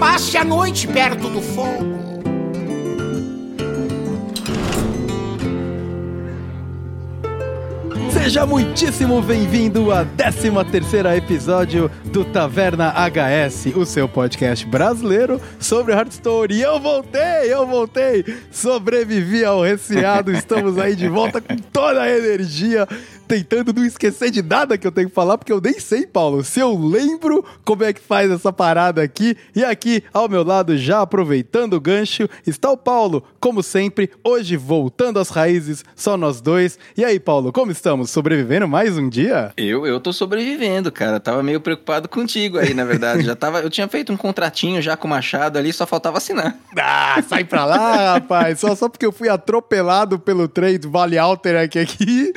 Passe a noite perto do fogo. Seja muitíssimo bem-vindo a 13 terceira episódio do Taverna HS, o seu podcast brasileiro sobre Hearthstone. E eu voltei, eu voltei, sobrevivi ao resfriado, estamos aí de volta com toda a energia tentando não esquecer de nada que eu tenho que falar, porque eu nem sei, Paulo, se eu lembro como é que faz essa parada aqui. E aqui, ao meu lado, já aproveitando o gancho, está o Paulo, como sempre, hoje voltando às raízes, só nós dois. E aí, Paulo, como estamos? Sobrevivendo mais um dia? Eu, eu tô sobrevivendo, cara. Tava meio preocupado contigo aí, na verdade. já tava, eu tinha feito um contratinho já com o Machado ali, só faltava assinar. Ah, sai pra lá, rapaz. Só, só porque eu fui atropelado pelo trem do Vale Alter aqui. aqui.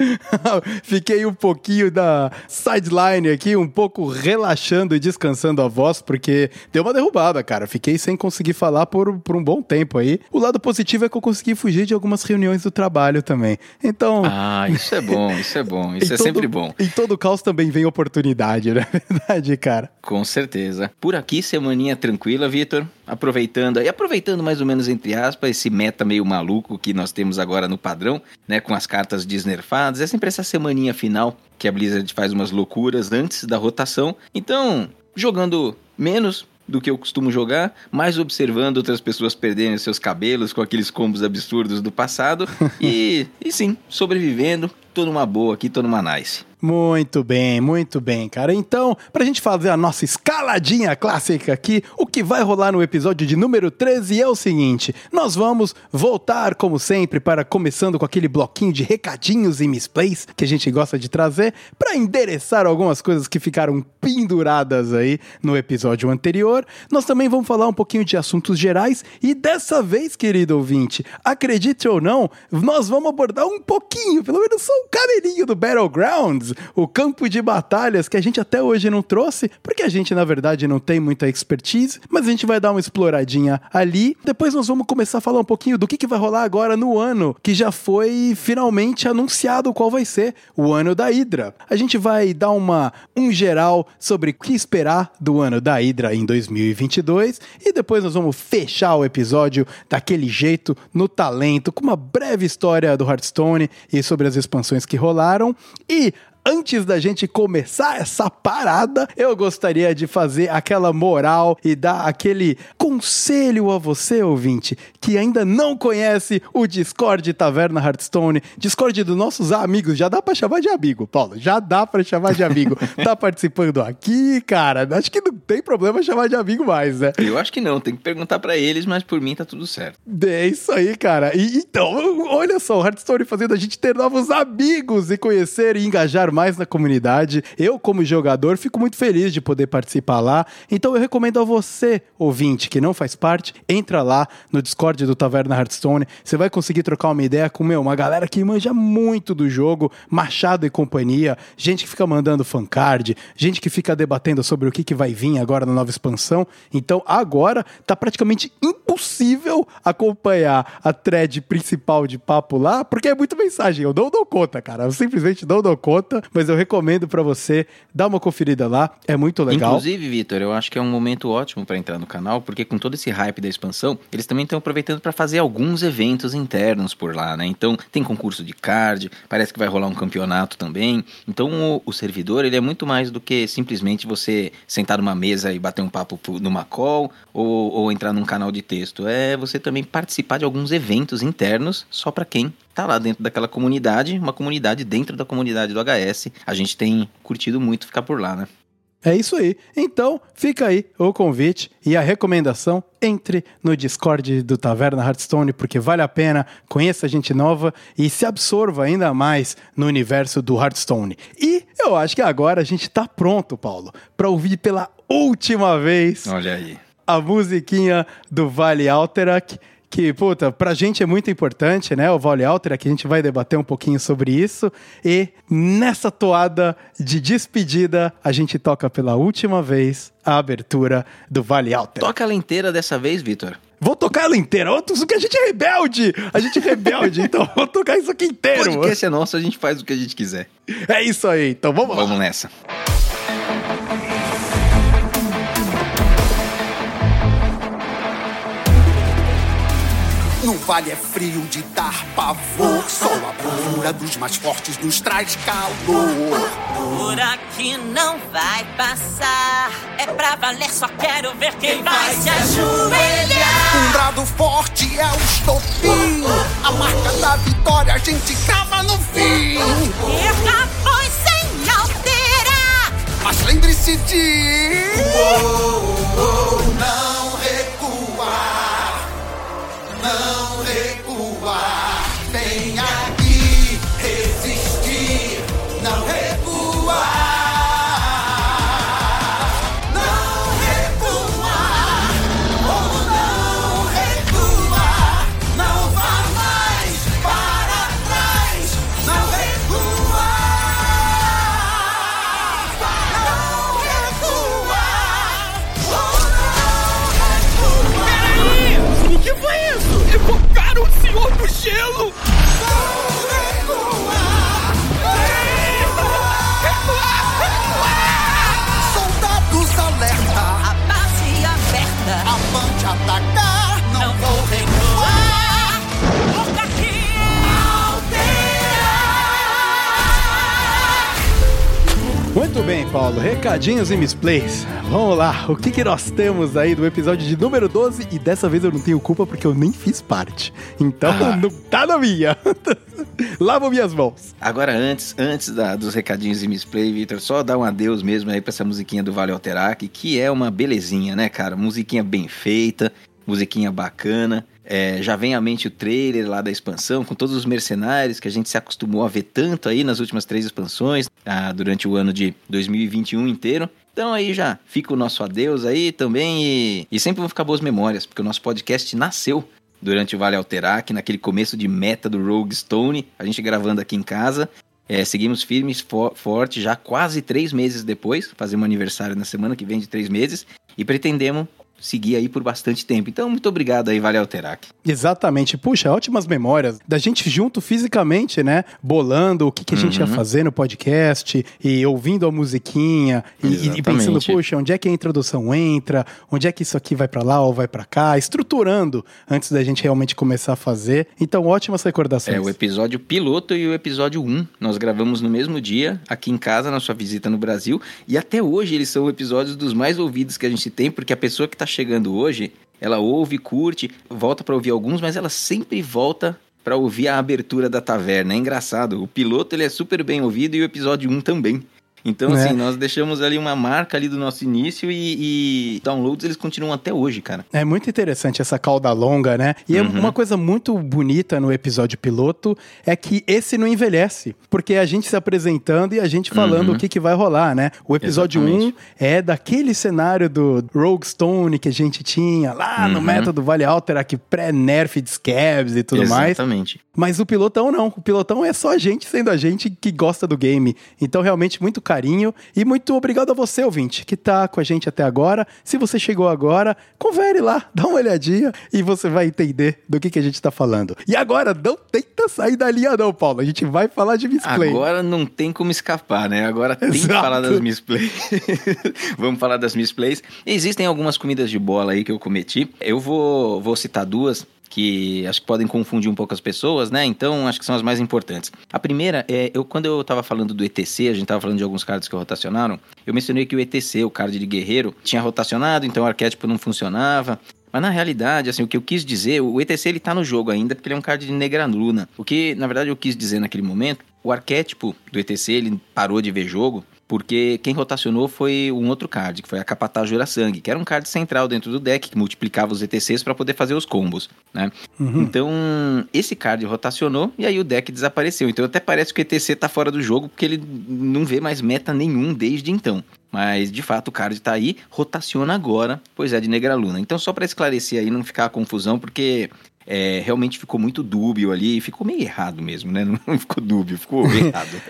Fiquei um pouquinho da sideline aqui, um pouco relaxando e descansando a voz, porque deu uma derrubada, cara. Fiquei sem conseguir falar por, por um bom tempo aí. O lado positivo é que eu consegui fugir de algumas reuniões do trabalho também. Então. Ah, isso é bom, isso é bom. Isso é todo, sempre bom. Em todo caos também vem oportunidade, não é verdade, cara? Com certeza. Por aqui, semaninha tranquila, Vitor. Aproveitando e aproveitando mais ou menos entre aspas esse meta meio maluco que nós temos agora no padrão, né, com as cartas desnerfadas. É sempre essa semaninha final que a Blizzard faz umas loucuras antes da rotação. Então, jogando menos do que eu costumo jogar, mais observando outras pessoas perderem seus cabelos com aqueles combos absurdos do passado e, e sim, sobrevivendo, tô numa boa aqui, tô numa nice. Muito bem, muito bem, cara. Então, pra gente fazer a nossa escaladinha clássica aqui, o que vai rolar no episódio de número 13 é o seguinte: nós vamos voltar, como sempre, para começando com aquele bloquinho de recadinhos e misplays que a gente gosta de trazer, para endereçar algumas coisas que ficaram penduradas aí no episódio anterior. Nós também vamos falar um pouquinho de assuntos gerais e dessa vez, querido ouvinte, acredite ou não, nós vamos abordar um pouquinho, pelo menos só um cabelinho do Battlegrounds o campo de batalhas que a gente até hoje não trouxe, porque a gente na verdade não tem muita expertise, mas a gente vai dar uma exploradinha ali. Depois nós vamos começar a falar um pouquinho do que, que vai rolar agora no ano, que já foi finalmente anunciado qual vai ser o ano da Hydra. A gente vai dar uma um geral sobre o que esperar do ano da Hydra em 2022 e depois nós vamos fechar o episódio daquele jeito no talento com uma breve história do Hearthstone e sobre as expansões que rolaram e antes da gente começar essa parada, eu gostaria de fazer aquela moral e dar aquele conselho a você, ouvinte, que ainda não conhece o Discord Taverna Hearthstone, Discord dos nossos amigos. Já dá pra chamar de amigo, Paulo. Já dá pra chamar de amigo. tá participando aqui, cara. Acho que não tem problema chamar de amigo mais, né? Eu acho que não, tem que perguntar para eles, mas por mim tá tudo certo. É isso aí, cara. E, então, olha só, o Hearthstone fazendo a gente ter novos amigos e conhecer e engajar mais na comunidade. Eu, como jogador, fico muito feliz de poder participar lá. Então eu recomendo a você, ouvinte, que não faz parte, entra lá no Discord do Taverna Hearthstone. Você vai conseguir trocar uma ideia com meu, uma galera que manja muito do jogo, Machado e companhia, gente que fica mandando fancard, gente que fica debatendo sobre o que, que vai vir agora na nova expansão. Então agora tá praticamente impossível acompanhar a thread principal de papo lá, porque é muita mensagem. Eu não dou conta, cara. Eu simplesmente não dou conta, mas eu recomendo para você dar uma conferida lá, é muito legal. Inclusive, Vitor, eu acho que é um momento ótimo para entrar no canal, porque com todo esse hype da expansão, eles também estão aproveitando para fazer alguns eventos internos por lá, né? Então, tem concurso de card, parece que vai rolar um campeonato também. Então, o, o servidor, ele é muito mais do que simplesmente você sentar numa mesa e bater um papo numa call ou, ou entrar num canal de texto. É você também participar de alguns eventos internos só para quem tá lá dentro daquela comunidade, uma comunidade dentro da comunidade do HS. A gente tem curtido muito ficar por lá, né? É isso aí. Então, fica aí o convite e a recomendação. Entre no Discord do Taverna Hearthstone, porque vale a pena, conheça gente nova e se absorva ainda mais no universo do Hearthstone. E eu acho que agora a gente tá pronto, Paulo, para ouvir pela última vez. Olha aí. A musiquinha do Vale Alterac que, puta, pra gente é muito importante, né? O Vale Alter, aqui a gente vai debater um pouquinho sobre isso. E nessa toada de despedida, a gente toca pela última vez a abertura do Vale Alter. Toca ela inteira dessa vez, Vitor. Vou tocar ela inteira. Porque a gente é rebelde. A gente é rebelde, então vou tocar isso aqui inteiro. O podcast é nosso, a gente faz o que a gente quiser. É isso aí. Então vamos, vamos lá. Vamos nessa. Vale é frio de dar pavor. Só a bravura dos mais fortes nos traz calor. Por aqui não vai passar. É pra valer, só quero ver quem, vai se ajoelhar. Um brado forte é o estopim. A marca da vitória a gente crava no fim. Erra, pois sem alterar. Mas lembre-se de. não avante atacar, não vou recuar. Aqui Muito bem, Paulo. Recadinhos e misplays. Vamos lá. O que, que nós temos aí do episódio de número 12? E dessa vez eu não tenho culpa porque eu nem fiz parte. Então não tá na minha. Lavo minhas mãos. Agora, antes, antes da- dos recadinhos e misplay, Victor, só dar um adeus mesmo aí pra essa musiquinha do Vale Alterac, que é uma belezinha, né, cara? Musiquinha bem feita, musiquinha bacana. É, já vem à mente o trailer lá da expansão, com todos os mercenários que a gente se acostumou a ver tanto aí nas últimas três expansões, ah, durante o ano de 2021 inteiro. Então aí já fica o nosso adeus aí também e, e sempre vão ficar boas memórias, porque o nosso podcast nasceu durante o Vale Alterac, naquele começo de meta do Rogue Stone, a gente gravando aqui em casa. É, seguimos firmes, fo forte, já quase três meses depois, fazemos aniversário na semana que vem de três meses, e pretendemos seguir aí por bastante tempo. Então, muito obrigado aí, Vale Alterac. Exatamente. Puxa, ótimas memórias da gente junto fisicamente, né? Bolando o que, que a gente ia Uhum. fazer no podcast e ouvindo a musiquinha e- e, pensando, puxa, onde é que a introdução entra? Onde é que isso aqui vai pra lá ou vai pra cá? Estruturando antes da gente realmente começar a fazer. Então, ótimas recordações. É o episódio piloto e o episódio 1. Nós gravamos no mesmo dia, aqui em casa, na sua visita no Brasil. E até hoje eles são episódios dos mais ouvidos que a gente tem, porque a pessoa que tá chegando hoje, ela ouve, curte, volta pra ouvir alguns, mas ela sempre volta pra ouvir a abertura da taverna. É engraçado. O piloto ele é super bem ouvido e o episódio 1 também. Então, É. assim, nós deixamos ali uma marca ali do nosso início e, e downloads eles continuam até hoje, cara. É muito interessante essa cauda longa, né? E é Uhum. uma coisa muito bonita no episódio piloto é que esse não envelhece. Porque a gente se apresentando e a gente falando Uhum. o que, que vai rolar, né? O episódio 1 Exatamente. é daquele cenário do Rogue Stone que a gente tinha lá no Uhum. método Vale Alterac pré-nerf de scabs e tudo mais. Exatamente. Mas o pilotão não. O pilotão é só a gente sendo a gente que gosta do game. Então, realmente, muito carinho. E muito obrigado a você, ouvinte, que tá com a gente até agora. Se você chegou agora, confere lá, dá uma olhadinha e você vai entender do que, que a gente tá falando. E agora, não tenta sair da linha, não, Paulo. A gente vai falar de misplay. Agora não tem como escapar, né? Agora tem que Exato. falar das misplays. Vamos falar das misplays. Existem algumas comidas de bola aí que eu cometi. Eu vou, vou citar duas que acho que podem confundir um pouco as pessoas, né? Então acho que são as mais importantes. A primeira é, eu quando eu tava falando do ETC, a gente tava falando de alguns cards que rotacionaram, eu mencionei que o ETC, o card de guerreiro, tinha rotacionado, então o arquétipo não funcionava. Mas na realidade, assim, o que eu quis dizer, o ETC ele tá no jogo ainda porque ele é um card de Negranluna. O que, na verdade, eu quis dizer naquele momento, o arquétipo do ETC ele parou de ver jogo porque quem rotacionou foi um outro card, que foi a Capataz Jura Sangue, que era um card central dentro do deck que multiplicava os ETCs para poder fazer os combos, né? Então, esse card rotacionou e aí o deck desapareceu. Então, até parece que o ETC tá fora do jogo porque ele não vê mais meta nenhum desde então. Mas, de fato, o card tá aí, rotaciona agora, pois é de Negraluna. Então, só para esclarecer aí, não ficar a confusão, porque é, realmente ficou muito dúbio ali, ficou meio errado mesmo, né? Não ficou dúbio, ficou errado.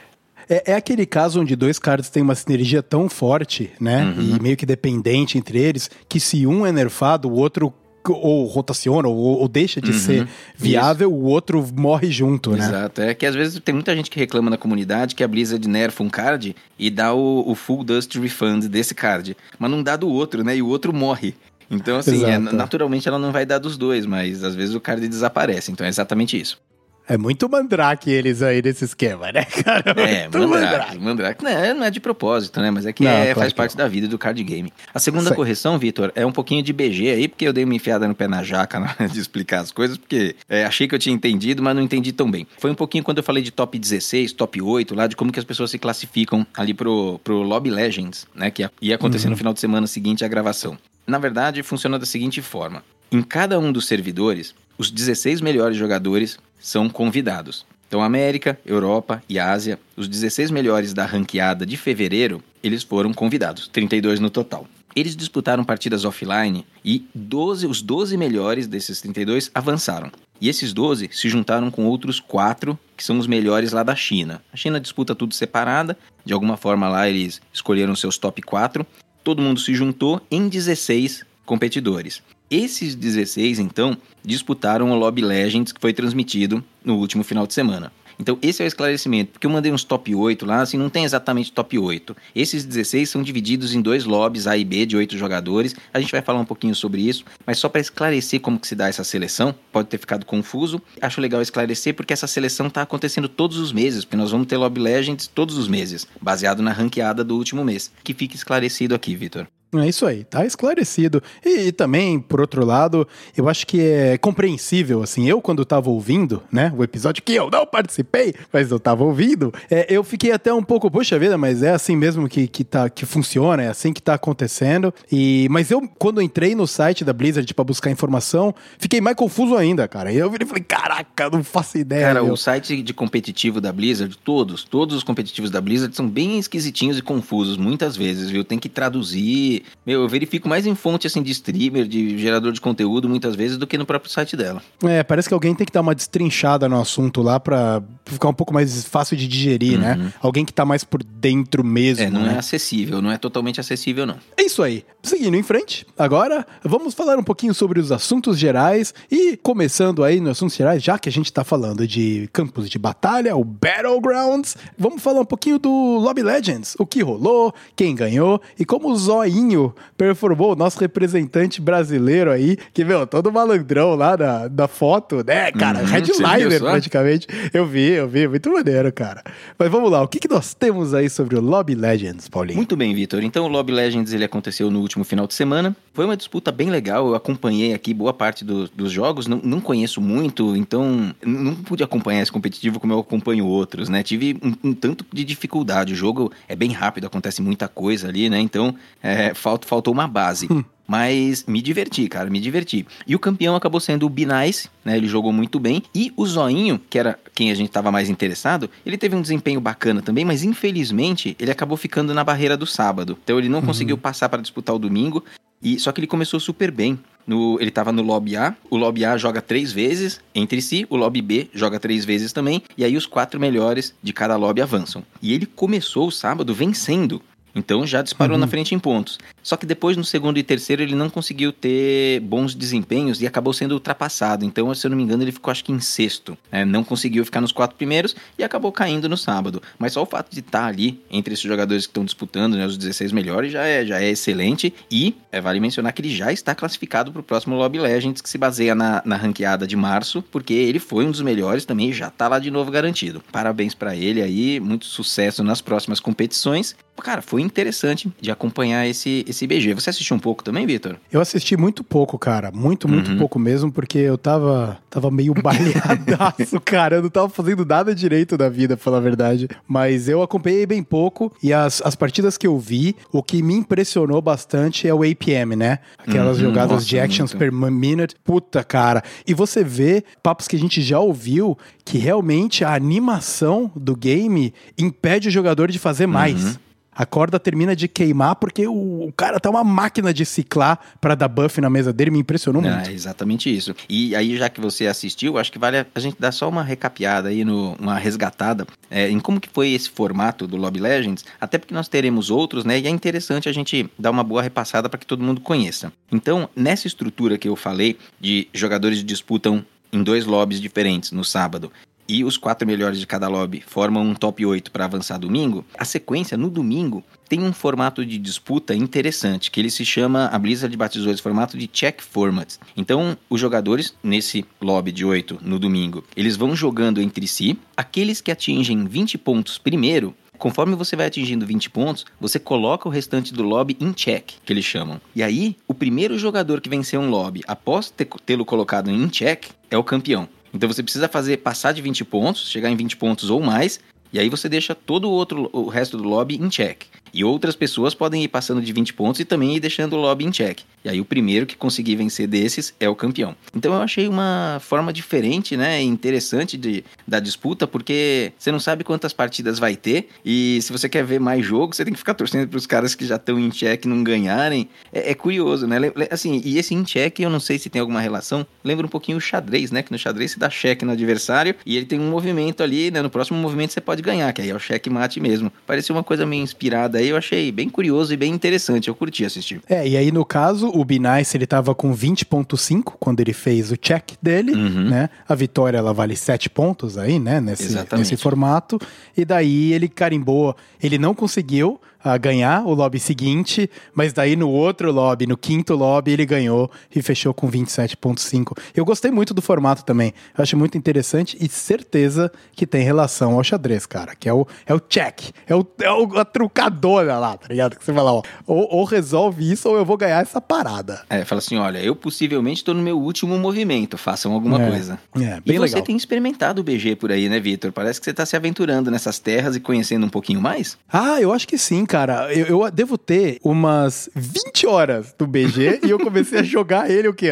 É, é aquele caso onde dois cards têm uma sinergia tão forte, né? Uhum. E meio que dependente entre eles, que se um é nerfado, o outro ou rotaciona ou, ou deixa de Uhum. ser viável, o outro morre junto, né? Exato. É que às vezes tem muita gente que reclama na comunidade que a Blizzard nerfa um card e dá o, o full dust refund desse card. Mas não dá do outro, né? E o outro morre. Então, assim, é, naturalmente ela não vai dar dos dois, mas às vezes o card desaparece. Então é exatamente isso. É muito mandrake eles aí nesse esquema, né, cara? É, Muito Mandrake. Mandrake não é, não é de propósito, né? Mas é que Não, é- claro faz que parte da vida do card game. A segunda Sei. correção, Vitor, é um pouquinho de BG aí, porque eu dei uma enfiada no pé na jaca na hora de explicar as coisas, porque é, achei que eu tinha entendido, mas não entendi tão bem. Foi um pouquinho quando eu falei de top 16, top 8, lá, de como que as pessoas se classificam ali pro, pro Lobby Legends, né? Que ia- ia acontecer Uhum. no final de semana seguinte à gravação. Na verdade, funciona da seguinte forma. Em cada um dos servidores, os 16 melhores jogadores são convidados. Então, América, Europa e Ásia, os 16 melhores da ranqueada de fevereiro, eles foram convidados, 32 no total. Eles disputaram partidas offline e 12, os 12 melhores desses 32 avançaram. E esses 12 se juntaram com outros quatro que são os melhores lá da China. A China disputa tudo separada, de alguma forma lá eles escolheram seus top 4. Todo mundo se juntou em 16 competidores. Esses 16, então, disputaram o Lobby Legends que foi transmitido no último final de semana. Então, esse é o esclarecimento, porque eu mandei uns top 8 lá, assim, não tem exatamente top 8. Esses 16 são divididos em dois lobbies, A e B, de 8 jogadores. A gente vai falar um pouquinho sobre isso, mas só para esclarecer como que se dá essa seleção, pode ter ficado confuso. Acho legal esclarecer porque essa seleção está acontecendo todos os meses, porque nós vamos ter Lobby Legends todos os meses, baseado na ranqueada do último mês. Que fique esclarecido aqui, Vitor. É isso aí, tá esclarecido. E, e também, por outro lado, eu acho que é compreensível, assim, eu quando tava ouvindo, né, o episódio que eu não participei, mas eu tava ouvindo, é, eu fiquei até um pouco, poxa vida, mas é assim mesmo que, que, tá, que funciona, é assim que tá acontecendo. E, mas eu, quando entrei no site da Blizzard pra buscar informação, fiquei mais confuso ainda, cara. E eu virei e falei, caraca, não faço ideia. Cara, meu. o site de competitivo da Blizzard, todos, todos os competitivos da Blizzard são bem esquisitinhos e confusos, muitas vezes, viu? Tem que traduzir. Meu, eu verifico mais em fonte, assim, de streamer, de gerador de conteúdo, muitas vezes, do que no próprio site dela. É, parece que alguém tem que dar uma destrinchada no assunto lá pra ficar um pouco mais fácil de digerir, né? Alguém que tá mais por dentro mesmo, É, não né? é acessível, não é totalmente acessível, não. É isso aí. Seguindo em frente, agora vamos falar um pouquinho sobre os assuntos gerais e começando aí nos assuntos gerais, já que a gente tá falando de campos de batalha, o Battlegrounds, vamos falar um pouquinho do Lobby Legends, o que rolou, quem ganhou e como o Zoinho performou, o nosso representante brasileiro aí, que, meu, todo malandrão lá da, da foto, né, cara, Uhum, headliner praticamente. Eu vi, eu vi, muito maneiro, cara. Mas vamos lá, o que, que nós temos aí sobre o Lobby Legends, Paulinho? Muito bem, Vitor. Então o Lobby Legends ele aconteceu no último final de semana. Foi uma disputa bem legal. Eu acompanhei aqui boa parte do- dos jogos. Não, não conheço muito, então não pude acompanhar esse competitivo como eu acompanho outros, né? Tive um, um tanto de dificuldade. O jogo é bem rápido, acontece muita coisa ali, né? Então é, falta, faltou uma base. Mas me diverti, cara, me diverti. E o campeão acabou sendo o Binice, né? Ele jogou muito bem. E o Zoinho, que era quem a gente estava mais interessado, ele teve um desempenho bacana também, mas infelizmente ele acabou ficando na barreira do sábado. Então ele não conseguiu passar para disputar o domingo. E só que ele começou super bem. No, ele estava no lobby A, o lobby A joga três vezes entre si, o lobby B joga três vezes também, e aí os quatro melhores de cada lobby avançam. E ele começou o sábado vencendo. Então já disparou na frente em pontos. Só que depois, no segundo e terceiro, ele não conseguiu ter bons desempenhos e acabou sendo ultrapassado. Então, se eu não me engano, ele ficou acho que em sexto. né? Não conseguiu ficar nos quatro primeiros e acabou caindo no sábado. Mas só o fato de estar ali entre esses jogadores que estão disputando, né, os 16 melhores, já é, já é excelente. E é, vale mencionar que ele já está classificado para o próximo Lobby Legends, que se baseia na, na ranqueada de março, porque ele foi um dos melhores também e já está lá de novo garantido. Parabéns para ele aí, muito sucesso nas próximas competições. Cara, foi interessante de acompanhar esse, esse BG. Você assistiu um pouco também, Vitor? Eu assisti muito pouco, cara. Muito, muito Uhum. pouco mesmo, porque eu tava, tava meio baleadaço, cara. Eu não tava fazendo nada direito da vida, pra falar a verdade. Mas eu acompanhei bem pouco. E as, as partidas que eu vi, o que me impressionou bastante é o APM, né? Aquelas Uhum, jogadas nossa, de actions muito. per minute. Puta, cara. E você vê papos que a gente já ouviu que realmente a animação do game impede o jogador de fazer mais. Uhum. A corda termina de queimar porque o, o cara tá uma máquina de ciclar pra dar buff na mesa dele, me impressionou Ah, muito. é exatamente isso. E aí, já que você assistiu, acho que vale a, a gente dar só uma recapeada aí, no, uma resgatada é, em como que foi esse formato do Lobby Legends, até porque nós teremos outros, né? E é interessante a gente dar uma boa repassada para que todo mundo conheça. Então, nessa estrutura que eu falei, de jogadores disputam em dois lobbies diferentes no sábado. E os quatro melhores de cada lobby formam um top 8 para avançar domingo, a sequência no domingo tem um formato de disputa interessante, que ele se chama, a Blizzard batizou esse formato de check format. Então, os jogadores, nesse lobby de 8 no domingo, eles vão jogando entre si. Aqueles que atingem 20 pontos primeiro, Conforme você vai atingindo 20 pontos, você coloca o restante do lobby em check, que eles chamam. E aí, o primeiro jogador que vencer um lobby após tê-lo colocado em check é o campeão. Então você precisa fazer passar de 20 pontos, chegar em 20 pontos ou mais, e aí você deixa todo o outro o resto do lobby em check. E outras pessoas podem ir passando de 20 pontos e também ir deixando o lobby em check. E aí o primeiro que conseguir vencer desses é o campeão. Então eu achei uma forma diferente, né, interessante de, da disputa, porque você não sabe quantas partidas vai ter e se você quer ver mais jogo, você tem que ficar torcendo para os caras que já estão em check não ganharem. É, é curioso, né? Assim, e esse em check, eu não sei se tem alguma relação, lembra um pouquinho o xadrez, né, que no xadrez você dá check no adversário e ele tem um movimento ali, né, no próximo movimento você pode ganhar, que aí é o check mate mesmo. Parecia uma coisa meio inspirada aí, eu achei bem curioso e bem interessante, eu curti assistir. É, e aí no caso, o Binice ele tava com 20.5 quando ele fez o check dele, Uhum. né? A vitória ela vale 7 pontos aí, né, nesse, Exatamente. nesse formato. E daí ele carimbou, ele não conseguiu ah, ganhar o lobby seguinte, mas daí no outro lobby, no quinto lobby, ele ganhou e fechou com 27.5. Eu gostei muito do formato também. Eu acho muito interessante e certeza que tem relação ao xadrez, cara, que é o, é o check, é, o, é o- a trucadora lá, tá ligado? Que você fala, ó, ou, ou resolve isso ou eu vou ganhar essa parada. É, fala assim, olha, eu possivelmente estou no meu último movimento, façam alguma É. coisa. É, E bem você legal. tem experimentado o BG por aí, né, Vitor? Parece que você está se aventurando nessas terras e conhecendo um pouquinho mais. Ah, eu acho que sim, cara. Eu, eu devo ter umas 20 horas do BG e eu comecei a jogar ele, o quê?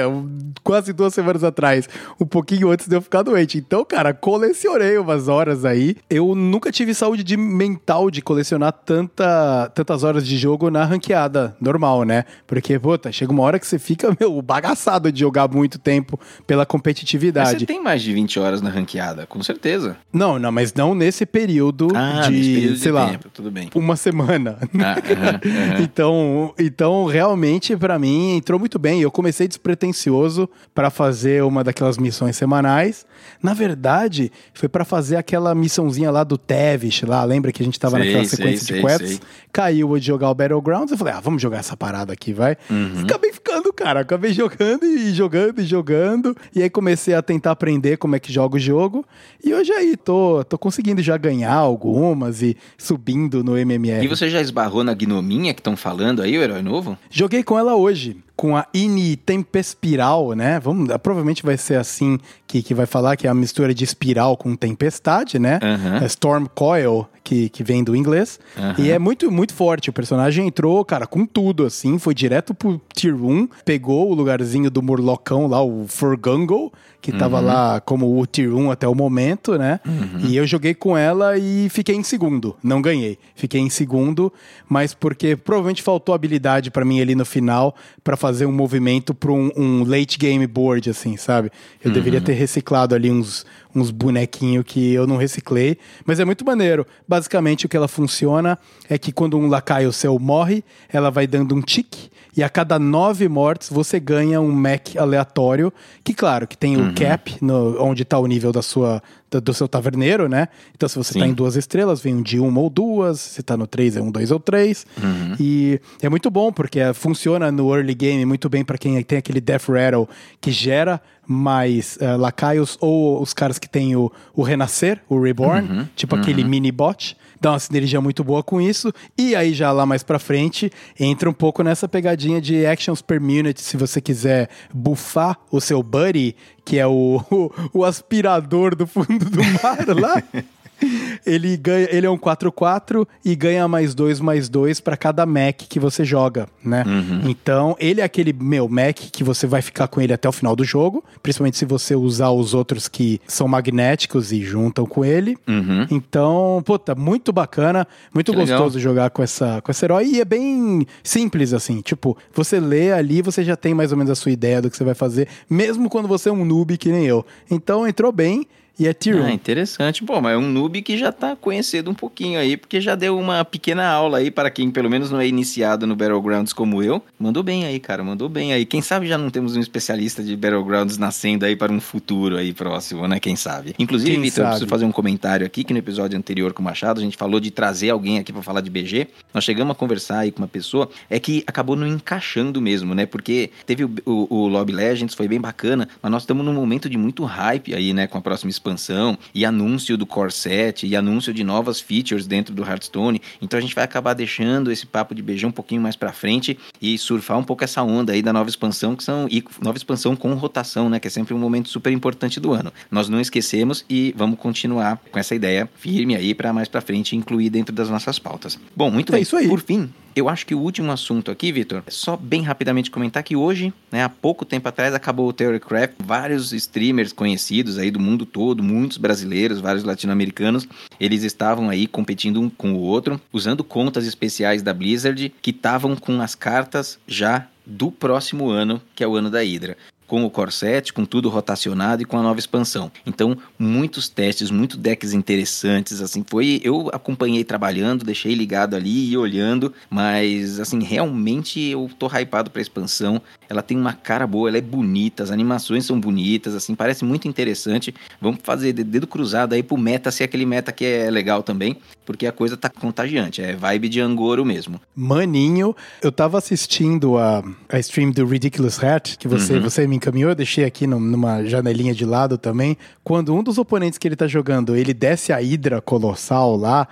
Quase duas semanas atrás. Um pouquinho antes de eu ficar doente. Então, cara, colecionei umas horas aí. Eu nunca tive saúde de mental de colecionar tanta, tantas horas de jogo na ranqueada normal, né? Porque, puta, chega uma hora que você fica, meu, bagaçado de jogar muito tempo pela Mas competitividade. você tem mais de 20 horas na ranqueada, com certeza. Não, não, mas não nesse período Ah, de, nesse período de sei lá, tempo, tudo bem. uma semana. Ah, aham, aham. Então, então, realmente, pra mim, entrou muito bem. Eu comecei despretensioso pra fazer uma daquelas missões semanais. Na verdade, foi pra fazer aquela missãozinha lá do Tevish, lá. Lembra que a gente tava Sei, naquela sequência sei, de quests? sei. Caiu de jogar o Battlegrounds. Eu falei, ah, vamos jogar essa parada aqui, vai. Uhum. Acabei ficando, cara. Acabei jogando e jogando e jogando. E aí comecei a tentar aprender como é que joga o jogo. E hoje aí, tô, tô conseguindo já ganhar algumas e subindo no MMR. E você já esbarrou na gnominha que estão falando aí, o herói novo? Joguei com ela hoje, com a Ini Tempespiral, né? Vamos, provavelmente vai ser assim que, que vai falar, que é a mistura de espiral com tempestade, né? Aham. É Storm Coil, que, que vem do inglês. Aham. E é muito, muito forte. O personagem entrou, cara, com tudo, assim, foi direto pro Tier 1, pegou o lugarzinho do Murlocão lá, o Furgungle, que tava Uhum. lá como o Tier 1 até o momento, né? E eu joguei com ela e fiquei em segundo. Não ganhei. Fiquei em segundo, mas porque provavelmente faltou habilidade pra mim ali no final pra fazer um movimento pra um, um late game board, assim, sabe? Eu deveria ter reciclado ali uns, uns bonequinhos que eu não reciclei, mas é muito maneiro. Basicamente, o que ela funciona é que quando um lacaio seu morre, ela vai dando um tique, e a cada nove mortes você ganha um mech aleatório, que claro, que tem o cap, no, onde tá o nível da sua, do, do seu taverneiro, né? Então se você tá Sim. em duas estrelas, vem um de uma ou duas, se tá no três é um, dois ou três. E é muito bom, porque funciona no early game muito bem para quem tem aquele Death Rattle que gera mais eh, lacaios ou os caras que tem o, o Renascer, o Reborn, tipo aquele mini bot. Dá uma sinergia muito boa com isso. E aí, já lá mais pra frente, entra um pouco nessa pegadinha de actions per minute. Se você quiser buffar o seu buddy, que é o, o, o aspirador do fundo do mar lá. Ele ganha, ele é um 4-4 e ganha mais 2 mais 2 para cada mech que você joga, né? Então, ele é aquele, meu, mech que você vai ficar com ele até o final do jogo, principalmente se você usar os outros que são magnéticos e juntam com ele. Uhum. Então, puta, muito bacana, muito Que legal. gostoso jogar com essa com esse herói e é bem simples assim, tipo, você lê ali, você já tem mais ou menos a sua ideia do que você vai fazer, mesmo quando você é um noob que nem eu. Então, entrou bem e é 1. Ah, interessante. Bom, mas é um noob que já tá conhecendo um pouquinho aí, porque já deu uma pequena aula aí para quem pelo menos não é iniciado no Battlegrounds como eu. Mandou bem aí, cara, mandou bem aí. Quem sabe já não temos um especialista de Battlegrounds nascendo aí para um futuro aí próximo, né? Quem sabe. Inclusive, Vitor, eu preciso fazer um comentário aqui, que no episódio anterior com o Machado, a gente falou de trazer alguém aqui para falar de BG. Nós chegamos a conversar aí com uma pessoa, é que acabou não encaixando mesmo, né? Porque teve o, o, o Lobby Legends, foi bem bacana, mas nós estamos num momento de muito hype aí, né? Com a próxima expansão, e anúncio do Core 7, e anúncio de novas features dentro do Hearthstone. Então a gente vai acabar deixando esse papo de BG um pouquinho mais pra frente e surfar um pouco essa onda aí da nova expansão, que são e nova expansão com rotação, né? Que é sempre um momento super importante do ano. Nós não esquecemos e vamos continuar com essa ideia firme aí para mais pra frente incluir dentro das nossas pautas. Bom, muito É bem. isso aí. Por fim, eu acho que o último assunto aqui, Vitor, é só bem rapidamente comentar que hoje, né, há pouco tempo atrás, acabou o Theorycraft. Vários streamers conhecidos aí do mundo todo, muitos brasileiros, vários latino-americanos, eles estavam aí competindo um com o outro, usando contas especiais da Blizzard que estavam com as cartas já do próximo ano, que é o ano da Hydra com o Core 7, com tudo rotacionado e com a nova expansão. Então, muitos testes, muitos decks interessantes, assim, foi, eu acompanhei trabalhando, deixei ligado ali e olhando, mas assim, realmente eu tô hypado pra expansão. Ela tem uma cara boa, ela é bonita, as animações são bonitas, assim, parece muito interessante. Vamos fazer de- dedo cruzado aí pro meta ser aquele meta que é legal também, porque a coisa tá contagiante, é vibe de Angoro mesmo. Maninho, eu tava assistindo a, a stream do Ridiculous Hat, que você, Uhum. você me encaminhou, eu deixei aqui num- numa janelinha de lado também. Quando um dos oponentes que ele tá jogando, ele desce a Hidra colossal lá,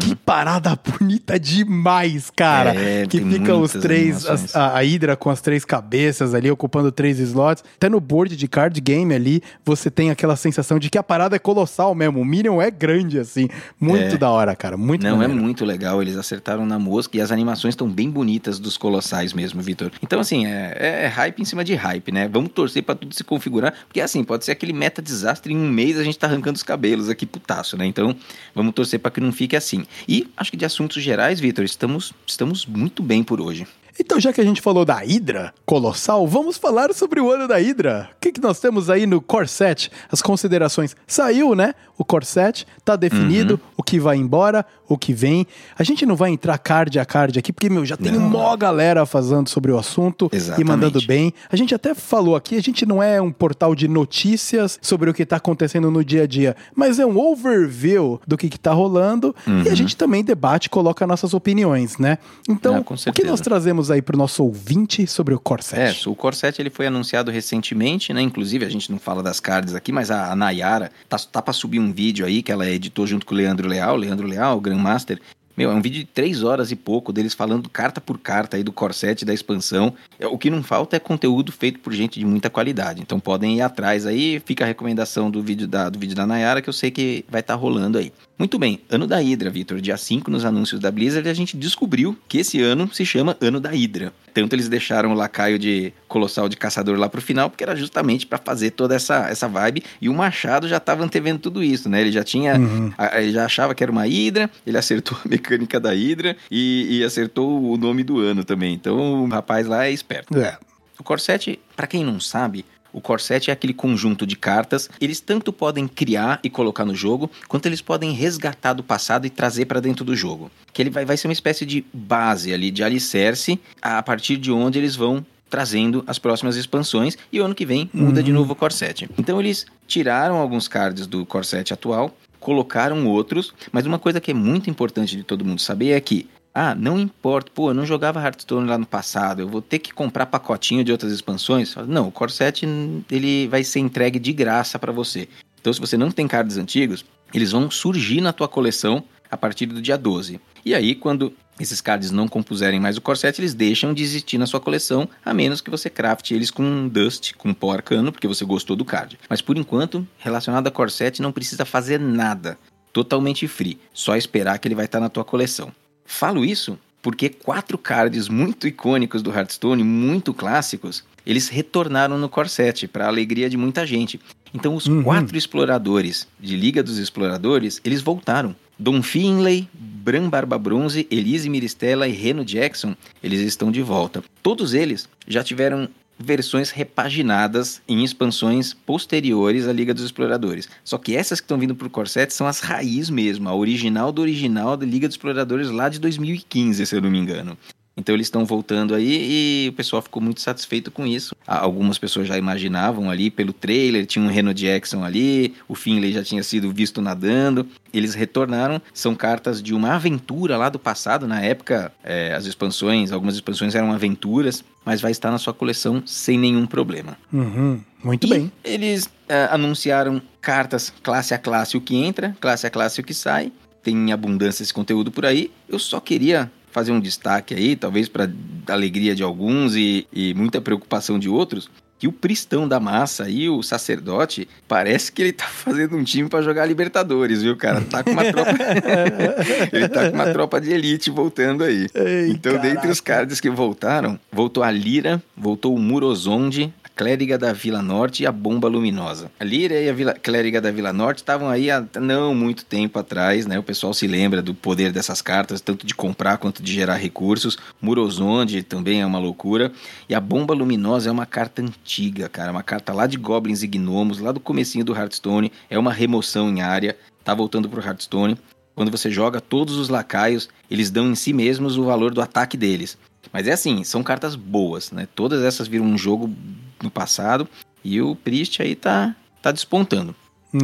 que parada bonita demais, cara. Uhum. É, que tem fica os três, as- a, a Hydra com as três cabeças ali, ocupando três slots. Até no board de card game ali, você tem aquela sensação de que a parada é colossal mesmo. O Minion é grande, assim. Muito É. da hora, cara. Muito Não, maneiro. é muito legal, eles acertaram na mosca e as animações estão bem bonitas dos colossais mesmo, Vitor. Então, assim, é, é hype em cima de hype, né? Vamos torcer pra tudo se configurar, porque assim, pode ser aquele meta desastre em um mês a gente tá arrancando os cabelos aqui putaço, né? Então, vamos torcer pra que não fique assim. E acho que de assuntos gerais, Vitor, estamos, estamos muito bem por hoje. Então, já que a gente falou da Hydra colossal, vamos falar sobre o ano da Hydra. O que, que nós temos aí no Core 7? As considerações. Saiu, né? O Core 7, tá definido o que vai embora, o que vem. A gente não vai entrar card a card aqui, porque, meu, já tem Não. mó galera falando sobre o assunto e Exatamente. mandando bem. A gente até falou aqui, a gente não é um portal de notícias sobre o que tá acontecendo no dia a dia, mas é um overview do que, que tá rolando e a gente também debate e coloca nossas opiniões, né? Então, Ah, o que nós trazemos aí pro nosso ouvinte sobre o Core 7? É, o Core 7 ele foi anunciado recentemente, né? Inclusive, a gente não fala das cards aqui, mas a, a Nayara tá, tá pra subir um vídeo aí que ela editou junto com o Leandro Leal, Leandro Leal, Grandmaster. Meu, é um vídeo de três horas e pouco deles falando carta por carta aí do Core 7 da expansão. É, O que não falta é conteúdo feito por gente de muita qualidade. Então podem ir atrás aí, fica a recomendação do vídeo da, do vídeo da Nayara que eu sei que vai estar rolando aí. Muito bem, ano da Hydra, Vitor. Dia 5, nos anúncios da Blizzard, a gente descobriu que esse ano se chama Ano da Hydra. Tanto eles deixaram o lacaio de Colossal de Caçador lá pro final, porque era justamente para fazer toda essa, essa vibe. E o Machado já tava antevendo tudo isso, né? Ele já tinha. a- Ele já achava que era uma Hydra, ele acertou a mecânica da Hydra e, e acertou o nome do ano também. Então o rapaz lá é esperto. É. O Core 7, para quem não sabe, o Core 7 é aquele conjunto de cartas. Eles tanto podem criar e colocar no jogo, quanto eles podem resgatar do passado e trazer para dentro do jogo. Que ele vai, vai ser uma espécie de base ali, de alicerce, a partir de onde eles vão trazendo as próximas expansões e o ano que vem muda de novo o Core 7. Então eles tiraram alguns cards do Core 7 atual, colocaram outros, mas uma coisa que é muito importante de todo mundo saber é que ah, não importa, pô, eu não jogava Hearthstone lá no passado, eu vou ter que comprar pacotinho de outras expansões. Não, o Core 7 ele vai ser entregue de graça para você. Então, se você não tem cards antigos, eles vão surgir na tua coleção a partir do dia 12. E aí, quando esses cards não compuserem mais o Core 7, eles deixam de existir na sua coleção, a menos que você crafte eles com Dust, com pó arcano, porque você gostou do card. Mas por enquanto, relacionado a Core 7, não precisa fazer nada. Totalmente free. Só esperar que ele vai estar na tua coleção. Falo isso porque quatro cards muito icônicos do Hearthstone, muito clássicos, eles retornaram no Core 7, para alegria de muita gente. Então os Uhum. quatro exploradores de Liga dos Exploradores, eles voltaram. Don Finlay, Bran Barba Bronze, Elise Miristela e Reno Jackson, eles estão de volta. Todos eles já tiveram versões repaginadas em expansões posteriores à Liga dos Exploradores. Só que essas que estão vindo pro Core 7 são as raiz mesmo, a original do original da Liga dos Exploradores lá de 2015, se eu não me engano. Então eles estão voltando aí e o pessoal ficou muito satisfeito com isso. Algumas pessoas já imaginavam ali pelo trailer, tinha um Renault Jackson ali, o Finlay já tinha sido visto nadando. Eles retornaram, são cartas de uma aventura lá do passado. Na época, é, as expansões, algumas expansões eram aventuras, mas vai estar na sua coleção sem nenhum problema. Uhum, muito E bem. Eles é, anunciaram cartas classe a classe o que entra, classe a classe o que sai. Tem abundância esse conteúdo por aí. Eu só queria fazer um destaque aí, talvez para alegria de alguns e, e muita preocupação de outros, que o Pristão da Massa e o sacerdote parece que ele tá fazendo um time para jogar Libertadores, viu, cara? Tá com uma tropa Ele tá com uma tropa de elite voltando aí. Ei, então, dentre os cards que voltaram, voltou a Lira, voltou o Murozonde, Clériga da Vila Norte e a Bomba Luminosa. A Lira e a Vila, Clériga da Vila Norte estavam aí há não muito tempo atrás, né? O pessoal se lembra do poder dessas cartas, tanto de comprar quanto de gerar recursos. Murozonde também é uma loucura. E a Bomba Luminosa é uma carta antiga, cara. Uma carta lá de Goblins e Gnomos, lá do comecinho do Hearthstone. É uma remoção em área. Tá voltando pro Hearthstone. Quando você joga, todos os lacaios, eles dão em si mesmos o valor do ataque deles. Mas é assim, são cartas boas, né? Todas essas viram um jogo no passado e o Priest aí tá, tá despontando.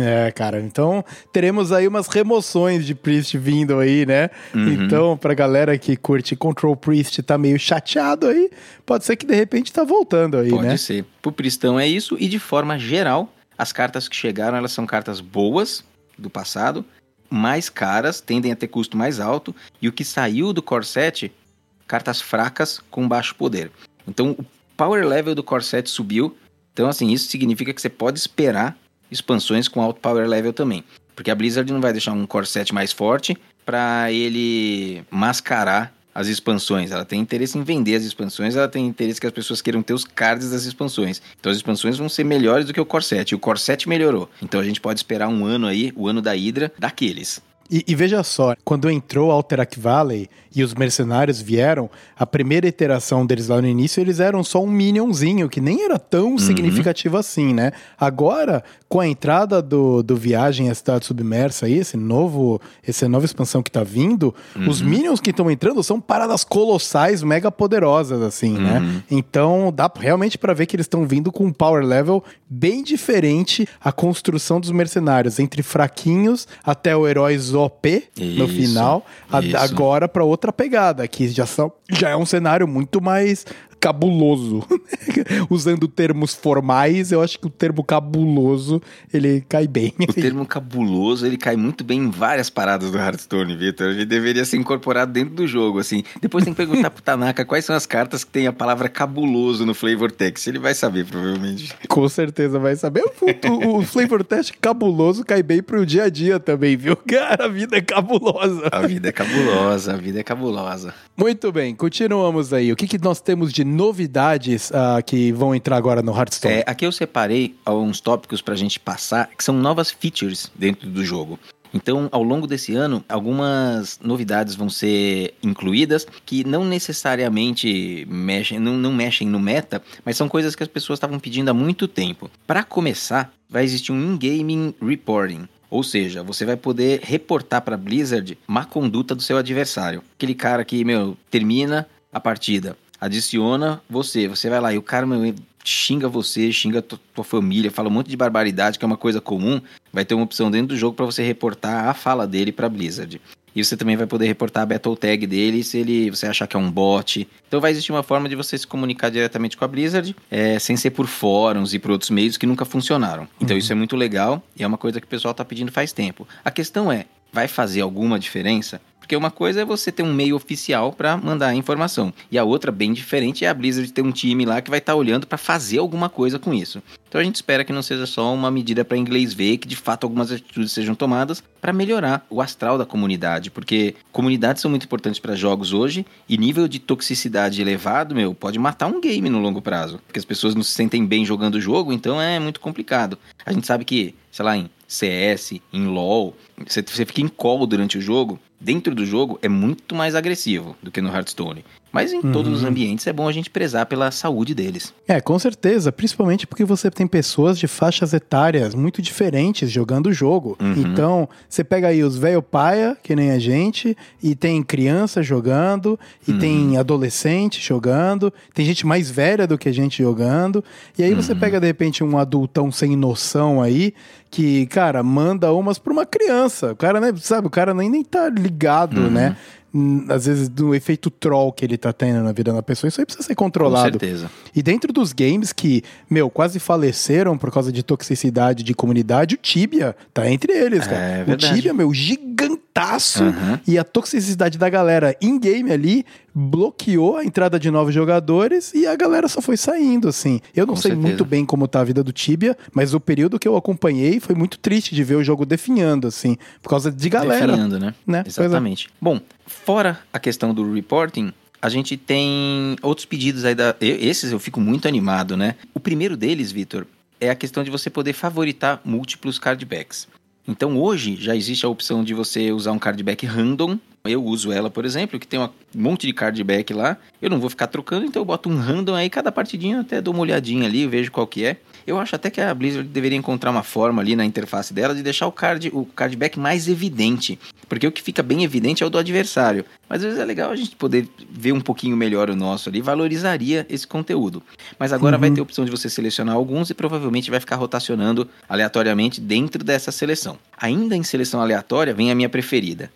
É, cara, então teremos aí umas remoções de Priest vindo aí, né? Uhum. Então, pra galera que curte Control Priest tá meio chateado aí, pode ser que de repente tá voltando aí, Pode né? ser. Pro Pristão é isso e de forma geral, as cartas que chegaram, elas são cartas boas do passado, mais caras, tendem a ter custo mais alto e o que saiu do Core 7, cartas fracas com baixo poder. Então, o power level do Core 7 subiu. Então, assim, isso significa que você pode esperar expansões com alto power level também. Porque a Blizzard não vai deixar um Core 7 mais forte para ele mascarar as expansões. Ela tem interesse em vender as expansões, ela tem interesse que as pessoas queiram ter os cards das expansões. Então as expansões vão ser melhores do que o Core 7. E o Core 7 melhorou. Então a gente pode esperar um ano aí, o ano da Hydra, daqueles. E, e veja só, quando entrou Alterac Valley e os mercenários vieram, a primeira iteração deles lá no início, eles eram só um minionzinho, que nem era tão significativo assim, né? Agora, com a entrada do, do Viagem à Cidade Submersa aí, esse novo, essa nova expansão que tá vindo, os minions que estão entrando são paradas colossais, mega poderosas, assim, né? Então, dá realmente pra ver que eles estão vindo com um power level bem diferente a construção dos mercenários, entre fraquinhos até o heróis OP no Isso, final, a- agora pra outra pegada, que já, são, já é um cenário muito mais cabuloso. Usando termos formais, eu acho que o termo cabuloso, ele cai bem. O termo cabuloso, ele cai muito bem em várias paradas do Hearthstone, Vitor. Ele deveria ser incorporado dentro do jogo, assim. Depois tem que perguntar pro Tanaka quais são as cartas que tem a palavra cabuloso no flavor text. Ele vai saber, provavelmente. Com certeza vai saber. O, o- flavor test cabuloso cai bem pro dia a dia também, viu? Cara, a vida é cabulosa. A vida é cabulosa, a vida é cabulosa. Muito bem, continuamos aí. O que, que nós temos de novidades ah, que vão entrar agora no Hearthstone? É, aqui eu separei alguns tópicos pra gente passar, que são novas features dentro do jogo. Então, ao longo desse ano, algumas novidades vão ser incluídas que não necessariamente mexem, não, não mexem no meta, mas são coisas que as pessoas estavam pedindo há muito tempo. Para começar, vai existir um in-game reporting. Ou seja, você vai poder reportar para Blizzard má conduta do seu adversário. Aquele cara que, meu, termina a partida, adiciona você, você vai lá e o cara, meu, xinga você, xinga tu- tua família, fala um monte de barbaridade, que é uma coisa comum, vai ter uma opção dentro do jogo para você reportar a fala dele para Blizzard. E você também vai poder reportar a battle tag dele se ele você achar que é um bot. Então vai existir uma forma de você se comunicar diretamente com a Blizzard, é, sem ser por fóruns e por outros meios que nunca funcionaram. Então isso é muito legal e é uma coisa que o pessoal tá pedindo faz tempo. A questão é, vai fazer alguma diferença? Porque uma coisa é você ter um meio oficial para mandar a informação. E a outra, bem diferente, é a Blizzard ter um time lá que vai estar olhando para fazer alguma coisa com isso. Então a gente espera que não seja só uma medida para inglês ver, que de fato algumas atitudes sejam tomadas para melhorar o astral da comunidade. Porque comunidades são muito importantes para jogos hoje e nível de toxicidade elevado, meu, pode matar um game no longo prazo. Porque as pessoas não se sentem bem jogando o jogo, então é muito complicado. A gente sabe que, sei lá, em CS, em LoL, você fica em call durante o jogo, dentro do jogo é muito mais agressivo do que no Hearthstone. Mas em todos os ambientes é bom a gente prezar pela saúde deles. É, com certeza, principalmente porque você tem pessoas de faixas etárias muito diferentes jogando o jogo. Então, você pega aí os velho paia, que nem a gente, e tem criança jogando, e tem adolescente jogando, tem gente mais velha do que a gente jogando. E aí você pega de repente um adultão sem noção aí, que, cara, manda umas pra uma criança. O cara, né, sabe, o cara nem, nem tá ligado, né? Hum, Às vezes do efeito troll que ele tá tendo na vida da pessoa, isso aí precisa ser Com controlado. certeza. E dentro dos games que, meu, quase faleceram por causa de toxicidade de comunidade, o Tibia tá entre eles, cara. É o. Tibia, meu, gigantaço. Aham. E a toxicidade da galera in-game ali bloqueou a entrada de novos jogadores e a galera só foi saindo, assim. Eu não Com sei certeza. muito bem como tá a vida do Tibia, mas o período que eu acompanhei foi muito triste de ver o jogo definhando, assim, por causa de galera. Definhando, né? né? É. Exatamente. Bom, fora a questão do reporting, a gente tem outros pedidos aí da. Esses eu fico muito animado, né? O primeiro deles, Vitor, é a questão de você poder favoritar múltiplos cardbacks. Então hoje já existe a opção de você usar um cardback random. Eu uso ela, por exemplo, que tem um monte de cardback lá. Eu não vou ficar trocando, então eu boto um random aí, cada partidinha até dou uma olhadinha ali, vejo qual que é. Eu acho até que a Blizzard deveria encontrar uma forma ali na interface dela de deixar o card, o cardback mais evidente. Porque o que fica bem evidente é o do adversário. Mas às vezes é legal a gente poder ver um pouquinho melhor o nosso ali, valorizaria esse conteúdo. Mas agora vai ter a opção de você selecionar alguns e provavelmente vai ficar rotacionando aleatoriamente dentro dessa seleção. Ainda em seleção aleatória vem a minha preferida.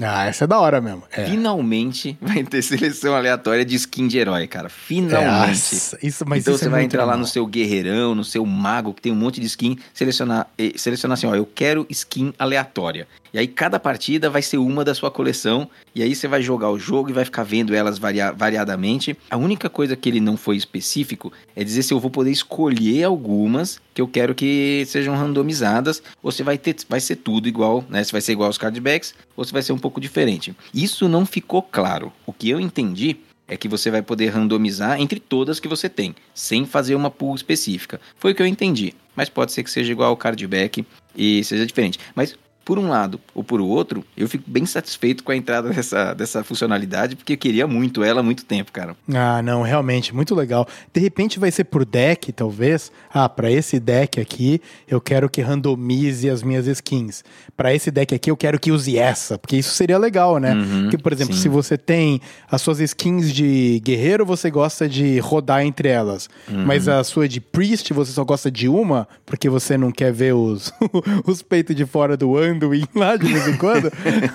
Ah, essa é da hora mesmo. É. Finalmente vai ter seleção aleatória de skin de herói, cara. Finalmente. Nossa, isso, mas então isso você é vai entrar lá no seu guerreirão, no seu mago, que tem um monte de skin, selecionar, selecionar assim, ó, eu quero skin aleatória. E aí cada partida vai ser uma da sua coleção, e aí você vai jogar o jogo e vai ficar vendo elas varia- variadamente. A única coisa que ele não foi específico é dizer se eu vou poder escolher algumas que eu quero que sejam randomizadas, ou se vai ter, vai ser tudo igual, né? Se vai ser igual aos cardbacks, ou se vai ser um pouco diferente. Isso não ficou claro. O que eu entendi é que você vai poder randomizar entre todas que você tem, sem fazer uma pool específica. Foi o que eu entendi. Mas pode ser que seja igual ao cardback e seja diferente. Mas por um lado ou por outro, eu fico bem satisfeito com a entrada dessa, dessa funcionalidade, porque eu queria muito ela há muito tempo, cara. Ah, não, realmente, muito legal. De repente vai ser por deck, talvez. Ah, pra esse deck aqui, eu quero que randomize as minhas skins. Pra esse deck aqui, eu quero que use essa, porque isso seria legal, né? Uhum, porque, por exemplo, sim. se você tem as suas skins de guerreiro, você gosta de rodar entre elas. Uhum. Mas a sua de priest, você só gosta de uma, porque você não quer ver os, os peitos de fora do Anduin lá de vez em quando.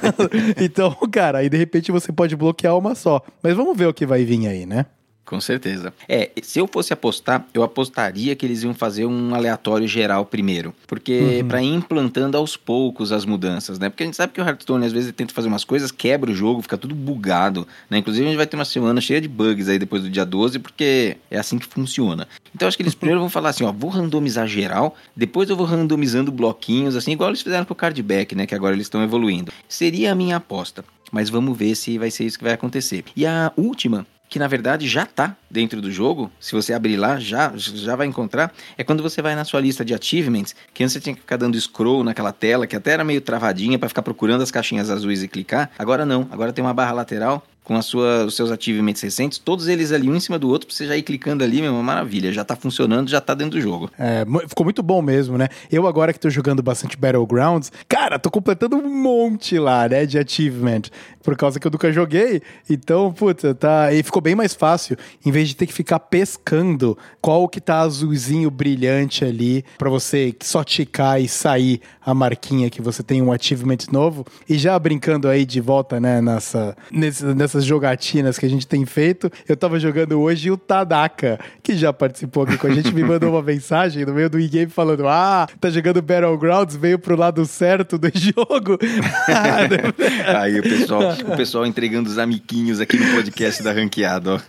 então, cara, aí de repente você pode bloquear uma só. Mas vamos ver o que vai vir aí, né? Com certeza. É, se eu fosse apostar, eu apostaria que eles iam fazer um aleatório geral primeiro. Porque Uhum. pra ir implantando aos poucos as mudanças, né? Porque a gente sabe que o Hearthstone às vezes tenta fazer umas coisas, quebra o jogo, fica tudo bugado, né? Inclusive a gente vai ter uma semana cheia de bugs aí depois do dia 12, porque é assim que funciona. Então acho que eles primeiro vão falar assim, ó, vou randomizar geral, depois eu vou randomizando bloquinhos, assim, igual eles fizeram pro cardback, né? Que agora eles estão evoluindo. Seria a minha aposta. Mas vamos ver se vai ser isso que vai acontecer. E a última que na verdade já tá dentro do jogo, se você abrir lá, já, já vai encontrar, é quando você vai na sua lista de achievements, que antes você tinha que ficar dando scroll naquela tela, que até era meio travadinha para ficar procurando as caixinhas azuis e clicar. Agora não, agora tem uma barra lateral com a sua, os seus achievements recentes, todos eles ali um em cima do outro, pra você já ir clicando ali, meu, uma maravilha, já tá funcionando, já tá dentro do jogo. É, ficou muito bom mesmo, né? Eu agora que tô jogando bastante Battlegrounds, cara, tô completando um monte lá, né, de achievement, por causa que eu nunca joguei. Então, puta, tá, e ficou bem mais fácil, em vez de ter que ficar pescando qual que tá azulzinho brilhante ali pra você só ticar e sair a marquinha que você tem um achievement novo. E já brincando aí de volta, né, nessa, nessas jogatinas que a gente tem feito, eu tava jogando hoje o Tadaka, que já participou aqui com a gente, me mandou uma mensagem no meio do e-game falando: Ah, tá jogando Battlegrounds, veio pro lado certo do jogo. Aí o pessoal, o pessoal entregando os amiquinhos aqui no podcast da Ranqueada, ó.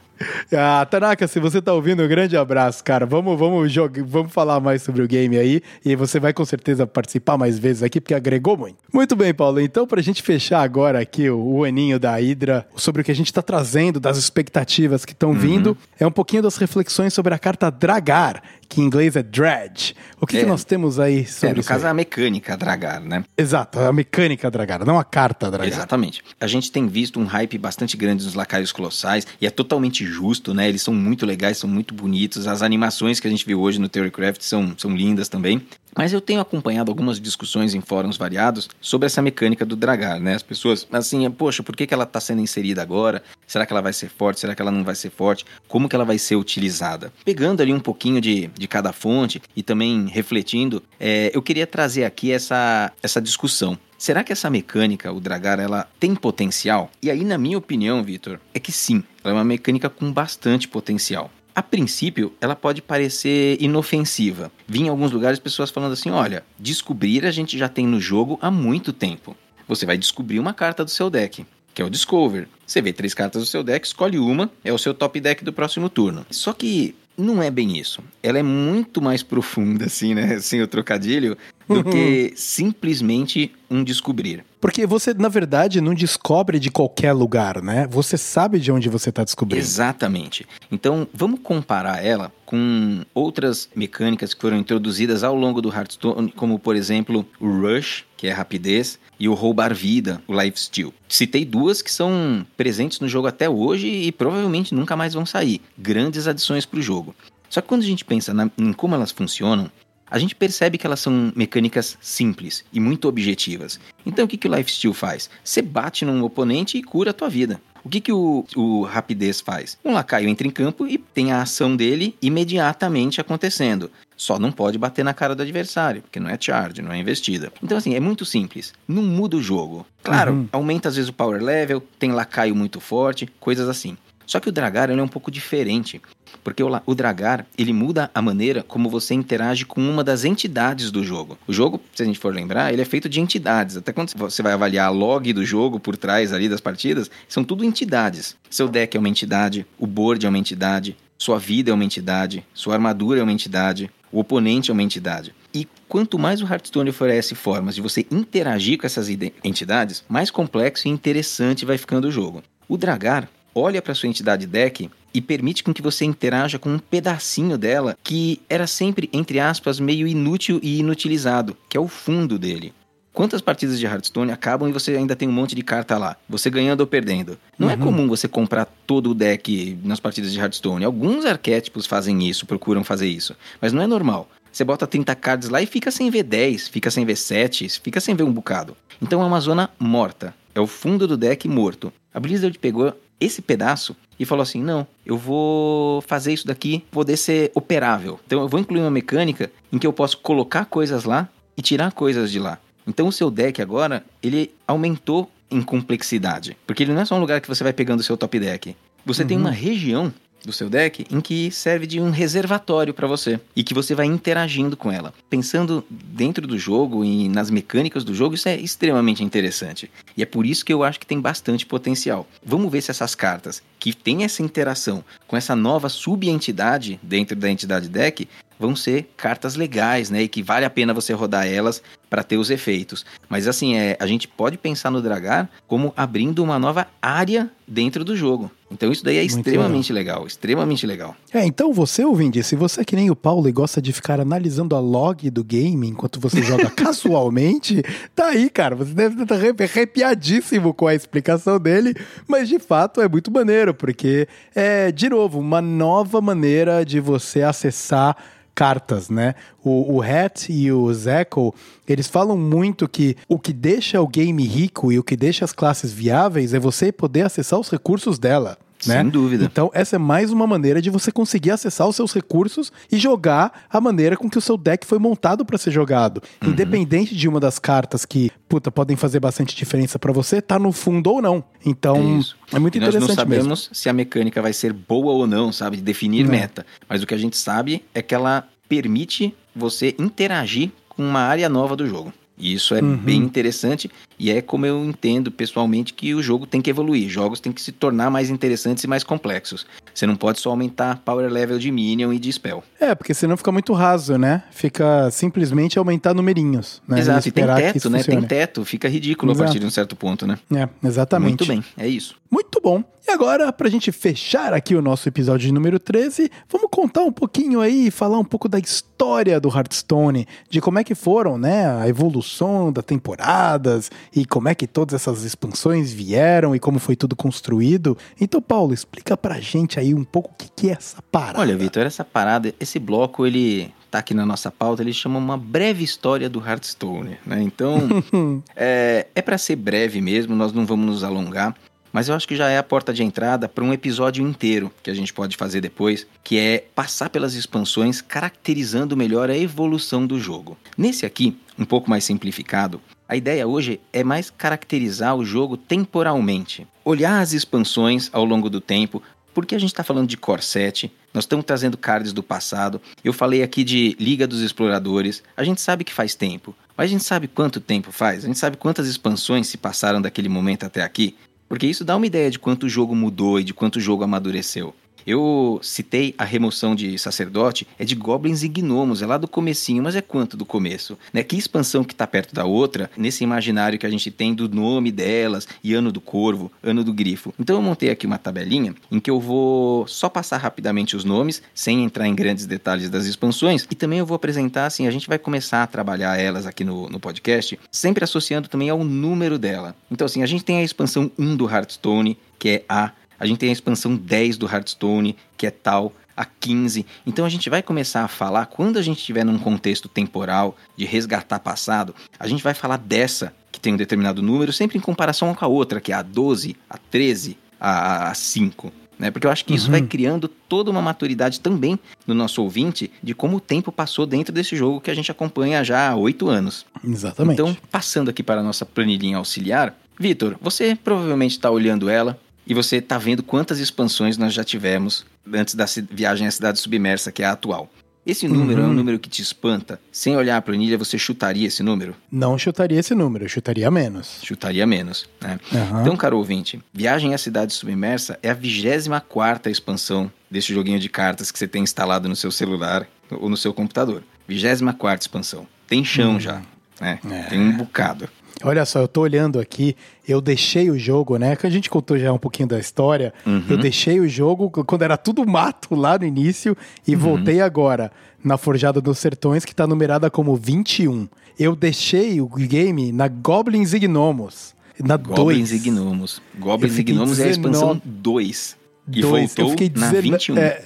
Ah, Tanaka, se você tá ouvindo, um grande abraço, cara. Vamos, vamos, jogar, vamos falar mais sobre o game aí. E você vai com certeza participar mais vezes aqui, porque agregou muito. Muito bem, Paulo. Então, pra gente fechar agora aqui o, o aninho da Hydra, sobre o que a gente tá trazendo, das expectativas que estão vindo, é um pouquinho das reflexões sobre a carta Dragar, que em inglês é dredge. O que, É. que nós temos aí É, sobre no isso? caso, aí? a mecânica dragar, né? Exato, a mecânica dragara, não a carta dragara. Exatamente. A gente tem visto um hype bastante grande nos lacaios colossais e é totalmente justo, né? Eles são muito legais, são muito bonitos. As animações que a gente viu hoje no Theorycraft são, são lindas também. Mas eu tenho acompanhado algumas discussões em fóruns variados sobre essa mecânica do dragar, né? As pessoas, assim, poxa, por que, que ela está sendo inserida agora? Será que ela vai ser forte? Será que ela não vai ser forte? Como que ela vai ser utilizada? Pegando ali um pouquinho de, de cada fonte e também refletindo, é, eu queria trazer aqui essa, essa discussão. Será que essa mecânica, o dragar, ela tem potencial? E aí, na minha opinião, Vitor, é que sim. Ela é uma mecânica com bastante potencial. A princípio, ela pode parecer inofensiva. Vi em alguns lugares pessoas falando assim: olha, descobrir a gente já tem no jogo há muito tempo. Você vai descobrir uma carta do seu deck, que é o Discover. Você vê três cartas do seu deck, escolhe uma, é o seu top deck do próximo turno. Só que não é bem isso. Ela é muito mais profunda, assim, né? Sem o trocadilho, do que simplesmente um descobrir. Porque você, na verdade, não descobre de qualquer lugar, né? Você sabe de onde você está descobrindo. Exatamente. Então, vamos comparar ela com outras mecânicas que foram introduzidas ao longo do Hearthstone, como, por exemplo, o Rush, que é rapidez, e o Roubar Vida, o Lifesteal. Citei duas que são presentes no jogo até hoje e provavelmente nunca mais vão sair. Grandes adições para o jogo. Só que quando a gente pensa na- em como elas funcionam, a gente percebe que elas são mecânicas simples e muito objetivas. Então o que, que o Lifesteal faz? Você bate num oponente e cura a tua vida. O que, que o, o Rapidez faz? Um lacaio entra em campo e tem a ação dele imediatamente acontecendo. Só não pode bater na cara do adversário, porque não é charge, não é investida. Então, assim, é muito simples. Não muda o jogo. Claro, Uhum. aumenta às vezes o power level, tem lacaio muito forte, coisas assim. Só que o Dragar ele é um pouco diferente, porque o, o Dragar ele muda a maneira como você interage com uma das entidades do jogo. O jogo, se a gente for lembrar, ele é feito de entidades. Até quando você vai avaliar a log do jogo por trás ali das partidas, são tudo entidades. Seu deck é uma entidade, o board é uma entidade, sua vida é uma entidade, sua armadura é uma entidade, o oponente é uma entidade. E quanto mais o Hearthstone oferece formas de você interagir com essas entidades, mais complexo e interessante vai ficando o jogo. O Dragar olha para sua entidade deck e permite com que você interaja com um pedacinho dela que era sempre, entre aspas, meio inútil e inutilizado, que é o fundo dele. Quantas partidas de Hearthstone acabam e você ainda tem um monte de carta lá, você ganhando ou perdendo? Não é comum você comprar todo o deck nas partidas de Hearthstone. Alguns arquétipos fazem isso, procuram fazer isso, mas não é normal. Você bota 30 cards lá e fica sem ver 10, fica sem ver 7, fica sem ver um bocado. Então é uma zona morta. É o fundo do deck morto. A Blizzard pegou esse pedaço e falou assim: não, eu vou fazer isso daqui poder ser operável. Então eu vou incluir uma mecânica em que eu posso colocar coisas lá e tirar coisas de lá. Então o seu deck agora, ele aumentou em complexidade. Porque ele não é só um lugar que você vai pegando o seu top deck. Você tem uma região do seu deck em que serve de um reservatório para você e que você vai interagindo com ela. Pensando dentro do jogo e nas mecânicas do jogo, isso é extremamente interessante. E é por isso que eu acho que tem bastante potencial. Vamos ver se essas cartas que têm essa interação com essa nova subentidade dentro da entidade deck vão ser cartas legais, né? E que vale a pena você rodar elas para ter os efeitos. Mas assim, é, a gente pode pensar no Dragar como abrindo uma nova área dentro do jogo. Então isso daí é Muito extremamente legal. extremamente legal. É, então você, ouvinte, se você é que nem o Paulo e gosta de ficar analisando a log do game enquanto você joga casualmente, tá aí, cara. Você deve estar arrepi- arrepiadíssimo com a explicação dele, mas de fato é muito maneiro, porque é, de novo, uma nova maneira de você acessar cartas, né? O, o Hat e o Zeco, eles falam muito que o que deixa o game rico e o que deixa as classes viáveis é você poder acessar os recursos dela. Né? Sem dúvida. Então, essa é mais uma maneira de você conseguir acessar os seus recursos e jogar a maneira com que o seu deck foi montado para ser jogado. Uhum. Independente de uma das cartas que, puta, podem fazer bastante diferença para você, tá no fundo ou não. Então, É é, muito e nós interessante não sabemos mesmo. se a mecânica vai ser boa ou não, sabe? De definir Não. meta. Mas o que a gente sabe é que ela permite você interagir com uma área nova do jogo. E isso é Uhum. bem interessante e é como eu entendo pessoalmente que o jogo tem que evoluir. Jogos têm que se tornar mais interessantes e mais complexos. Você não pode só aumentar power level de minion e de spell. É, porque senão fica muito raso, né? Fica simplesmente aumentar numerinhos, né? Exato, e tem esperar que teto, né? funcione. Tem teto, fica ridículo Exato. a partir de um certo ponto, né? É, exatamente. Muito bem, é isso. Muito bom. E agora, pra gente fechar aqui o nosso episódio de número 13, vamos contar um pouquinho aí, falar um pouco da história do Hearthstone, de como é que foram, né, a evolução das temporadas e como é que todas essas expansões vieram e como foi tudo construído. Então, Paulo, explica pra gente aí um pouco o que, que é essa parada. Olha, Vitor, essa parada, esse bloco, ele tá aqui na nossa pauta, ele chama uma breve história do Hearthstone, né? Então, é, é para ser breve mesmo, nós não vamos nos alongar. Mas eu acho que já é a porta de entrada para um episódio inteiro que a gente pode fazer depois, que é passar pelas expansões caracterizando melhor a evolução do jogo. Nesse aqui, um pouco mais simplificado, a ideia hoje é mais caracterizar o jogo temporalmente. Olhar as expansões ao longo do tempo, porque a gente está falando de Core 7, nós estamos trazendo cards do passado. Eu falei aqui de Liga dos Exploradores. A gente sabe que faz tempo, mas a gente sabe quanto tempo faz? A gente sabe quantas expansões se passaram daquele momento até aqui? Porque isso dá uma ideia de quanto o jogo mudou e de quanto o jogo amadureceu. Eu citei a remoção de sacerdote, é de goblins e gnomos, é lá do comecinho, mas é quanto do começo? Né? Que expansão que está perto da outra, nesse imaginário que a gente tem do nome delas, e ano do corvo, ano do grifo. Então eu montei aqui uma tabelinha em que eu vou só passar rapidamente os nomes, sem entrar em grandes detalhes das expansões, e também eu vou apresentar, assim, a gente vai começar a trabalhar elas aqui no, no podcast, sempre associando também ao número dela. Então assim, a gente tem a expansão 1 do Hearthstone, que é a a gente tem a expansão 10 do Hearthstone, que é tal, a 15. Então a gente vai começar a falar, quando a gente estiver num contexto temporal de resgatar passado, a gente vai falar dessa que tem um determinado número, sempre em comparação com a outra, que é a 12, a 13, a, a 5. Né? Porque eu acho que isso uhum. vai criando toda uma maturidade também no nosso ouvinte de como o tempo passou dentro desse jogo que a gente acompanha já há oito anos. Exatamente. Então, passando aqui para a nossa planilhinha auxiliar, Vitor, você provavelmente está olhando ela, e você está vendo quantas expansões nós já tivemos antes da viagem à cidade submersa, que é a atual. Esse número uhum. é um número que te espanta. Sem olhar a planilha, você chutaria esse número? Não chutaria esse número, chutaria menos. Chutaria menos, né? Uhum. Então, caro ouvinte, Viagem à Cidade Submersa é a 24 expansão desse joguinho de cartas que você tem instalado no seu celular ou no seu computador. 24 expansão. Tem chão uhum. já, né? É. Tem um bocado. Olha só, eu tô olhando aqui, eu deixei o jogo, né? Que a gente contou já um pouquinho da história. Uhum. Eu deixei o jogo quando era tudo mato lá no início e uhum. voltei agora na Forjada dos Sertões, que tá numerada como 21. Eu deixei o game na Goblins e Gnomos. Na Goblins 2. e Gnomos. Goblins e Gnomos 19... é a expansão 2. E dois. voltou na 21. É,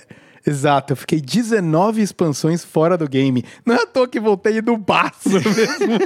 Exato, eu fiquei 19 expansões fora do game. Não é à toa que voltei no baço mesmo.